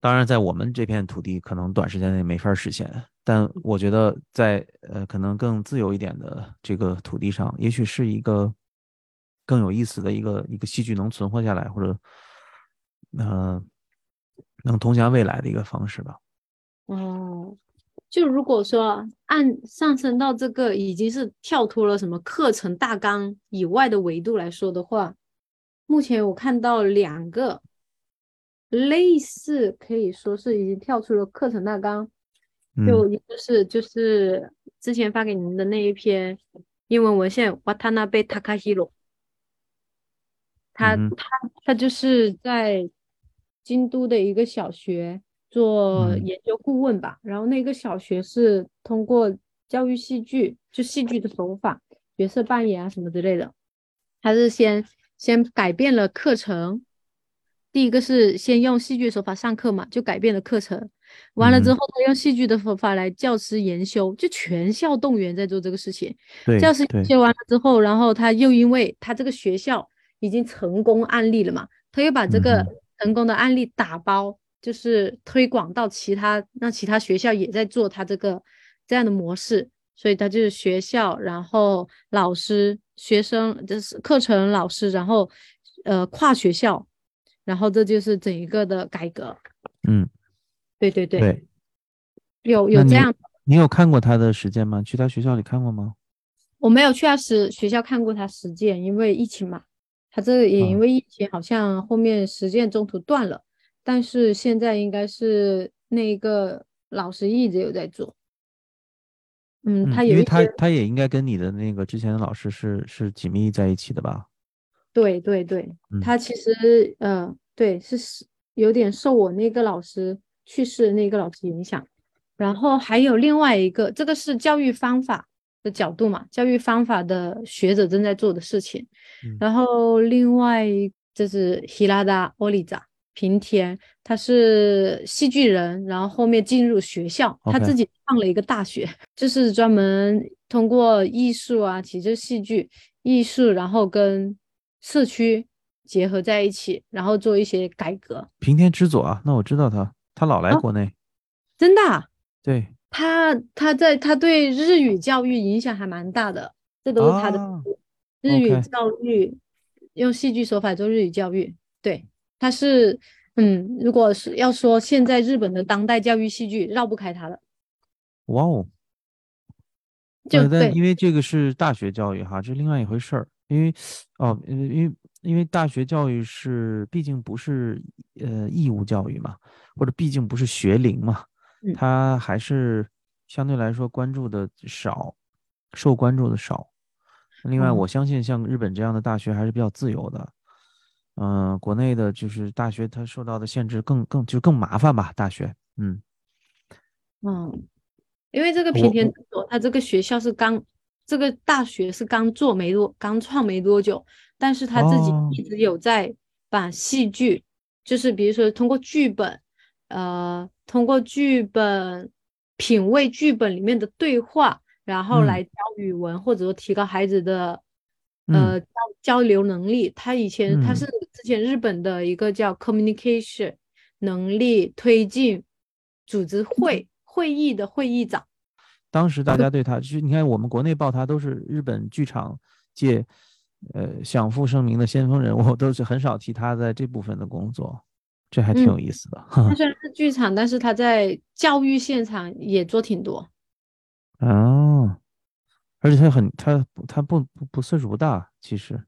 当然，在我们这片土地，可能短时间内没法实现。但我觉得，在呃可能更自由一点的这个土地上，也许是一个更有意思的一个一个戏剧能存活下来，或者呃能通向未来的一个方式吧。哦，就如果说按上升到这个已经是跳脱了什么课程大纲以外的维度来说的话，目前我看到两个。类似可以说是已经跳出了课程大纲，就就是就是之前发给您的那一篇英文文献，Watanabe Takahiro，他他他就是在京都的一个小学做研究顾问吧，然后那个小学是通过教育戏剧，就戏剧的手法、角色扮演啊什么之类的，他是先先改变了课程。第一个是先用戏剧手法上课嘛，就改变了课程。完了之后，他用戏剧的方法来教师研修，就全校动员在做这个事情。教师研修完了之后，然后他又因为他这个学校已经成功案例了嘛，他又把这个成功的案例打包，就是推广到其他，让其他学校也在做他这个这样的模式。所以他就是学校，然后老师、学生，就是课程老师，然后呃跨学校。然后这就是整一个的改革，嗯，对对对，有有这样，你有看过他的实践吗？去他学校里看过吗？我没有去他实学校看过他实践，因为疫情嘛，他这也因为疫情，好像后面实践中途断了。但是现在应该是那个老师一直有在做，嗯，他因为他他也应该跟你的那个之前的老师是是紧密在一起的吧？对对对，他其实呃，对是有点受我那个老师去世的那个老师影响，然后还有另外一个，这个是教育方法的角度嘛，教育方法的学者正在做的事情。然后另外就是希拉达奥利扎平田，他是戏剧人，然后后面进入学校，他自己上了一个大学，就是专门通过艺术啊，其实戏剧艺术，然后跟社区结合在一起，然后做一些改革。平田之佐啊，那我知道他，他老来国内，真的。对，他他在他对日语教育影响还蛮大的，这都是他的日语教育，用戏剧手法做日语教育。对，他是嗯，如果是要说现在日本的当代教育戏剧，绕不开他的。哇哦，就对，因为这个是大学教育哈，这是另外一回事儿。因为，哦，因为因为大学教育是毕竟不是呃义务教育嘛，或者毕竟不是学龄嘛，嗯它还是相对来说关注的少，受关注的少。另外，哦我相信像日本这样的大学还是比较自由的。嗯、国内的就是大学它受到的限制更更就更麻烦吧，大学，嗯，嗯，因为这个平田我制作，它这个学校是刚，这个大学是刚做没多，刚创没多久，但是他自己哦。一直有在把戏剧，就是比如说通过剧本，呃，通过剧本品味剧本里面的对话，然后嗯。来教语文，或者说提高孩子的嗯。呃交交流能力。他以前他嗯。是之前日本的一个叫 communication 能力推进组织会会议的会议长。当时大家对他，就是你看我们国内报他都是日本剧场界，呃，享负盛名的先锋人物，都是很少提他在这部分的工作，这还挺嗯有意思的。哈他虽然是剧场，但是他在教育现场也做挺多。哦，而且他很他他不不不岁数不大，其实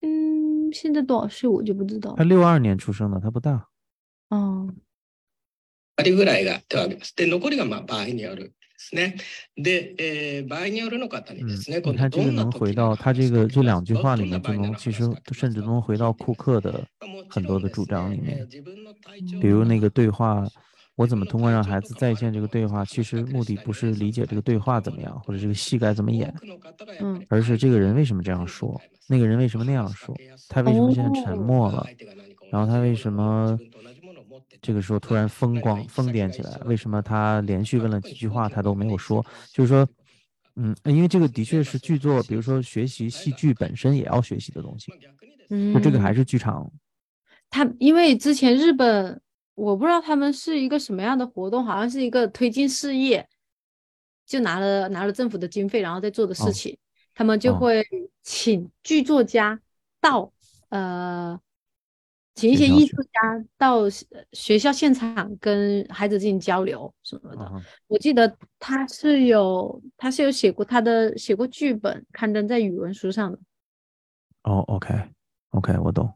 嗯，现在多少岁我就不知道了。他六二年出生的，他不大。哦，割ぐらいが手を挙げます。で、残りがまあ場合による ですね。で、えー場合によるの方に嗯ですね、，你今度看这个どんな時能回に到他这个这两句话里面，就どんな場合に能其实話すかって甚至いうのを能回到库克的もち很多的主ろんですね张里面えー。自分の体調比如那个とか对话，我怎么通过让孩子再现这个对话，其实目的不是理解这个对话怎么样，或者这个戏该怎么演，嗯而是这个人为什么这样说，那个人为什么那样说，他为什么现在沉默了，然后他为什么 这个时候突然疯光疯癫起来，为什么他连续问了几句话他都没有说，就是说，嗯，因为这个的确是剧作，比如说学习戏剧本身也要学习的东西，嗯，就这个还是剧场，他，因为之前日本我不知道他们是一个什么样的活动，好像是一个推进事业，就拿了拿了政府的经费，然后再做的事哦情，他们就哦。会请剧作家到呃，请一些艺术家到学学校现场跟孩子进行交流什么的。嗯我记得他是有他是有写过他的写过剧本，刊登在语文书上的。哦，OK，OK，我懂。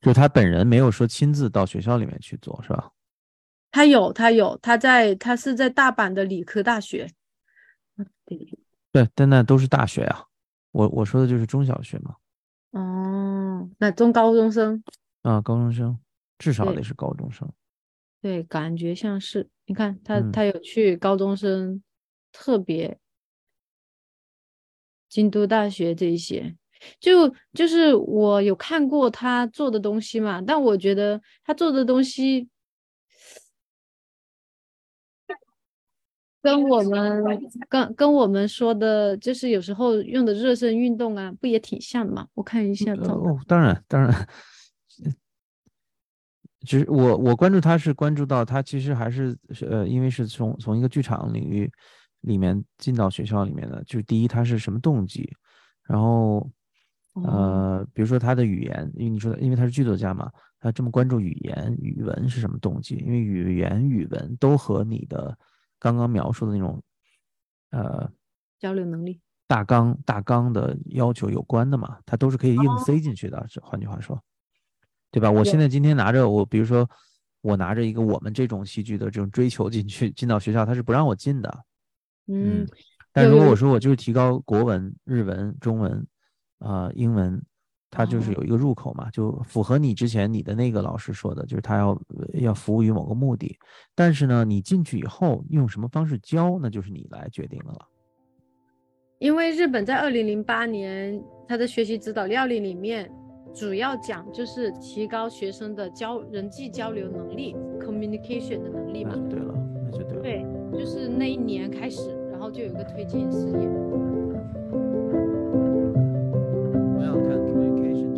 就他本人没有说亲自到学校里面去做，是吧？他有，他有，他在，他是在大阪的理科大学。嗯对，对，但那都是大学呀、我我说的就是中小学嘛，哦，那中高中生，啊，高中生至少对得是高中生。对，感觉像是，你看他，嗯他有去高中生特别京都大学这一些，就就是我有看过他做的东西嘛，但我觉得他做的东西跟我们跟跟我们说的，就是有时候用的热身运动啊，不也挺像的嘛？我看一下哦，当然当然，只是我我关注他是关注到他其实还是是呃，因为是从从一个剧场领域里面进到学校里面的，就是第一他是什么动机，然后哦，呃，比如说他的语言，因为你说的，因为他是剧作家嘛，他这么关注语言语文是什么动机？因为语言语文都和你的刚刚描述的那种呃交流能力，大纲大纲的要求有关的嘛，它都是可以硬塞进去的。这换句话说，对吧？我现在今天拿着我，比如说我拿着一个我们这种戏剧的这种追求进去进到学校，他是不让我进的。嗯，但如果我说我就是提高国文、日文、中文，啊、英文，它就是哦有一个入口嘛，就符合你之前你的那个老师说的，就是他要要服务于某个目的。但是呢，你进去以后用什么方式教，那就是你来决定的了。因为日本在二零零八年他的学习指导料理里面，主要讲就是提高学生的交人际交流能力，communication 的能力嘛。对了，那就对了。对，就是那一年开始，然后就有一个推进事业。我想看 communication。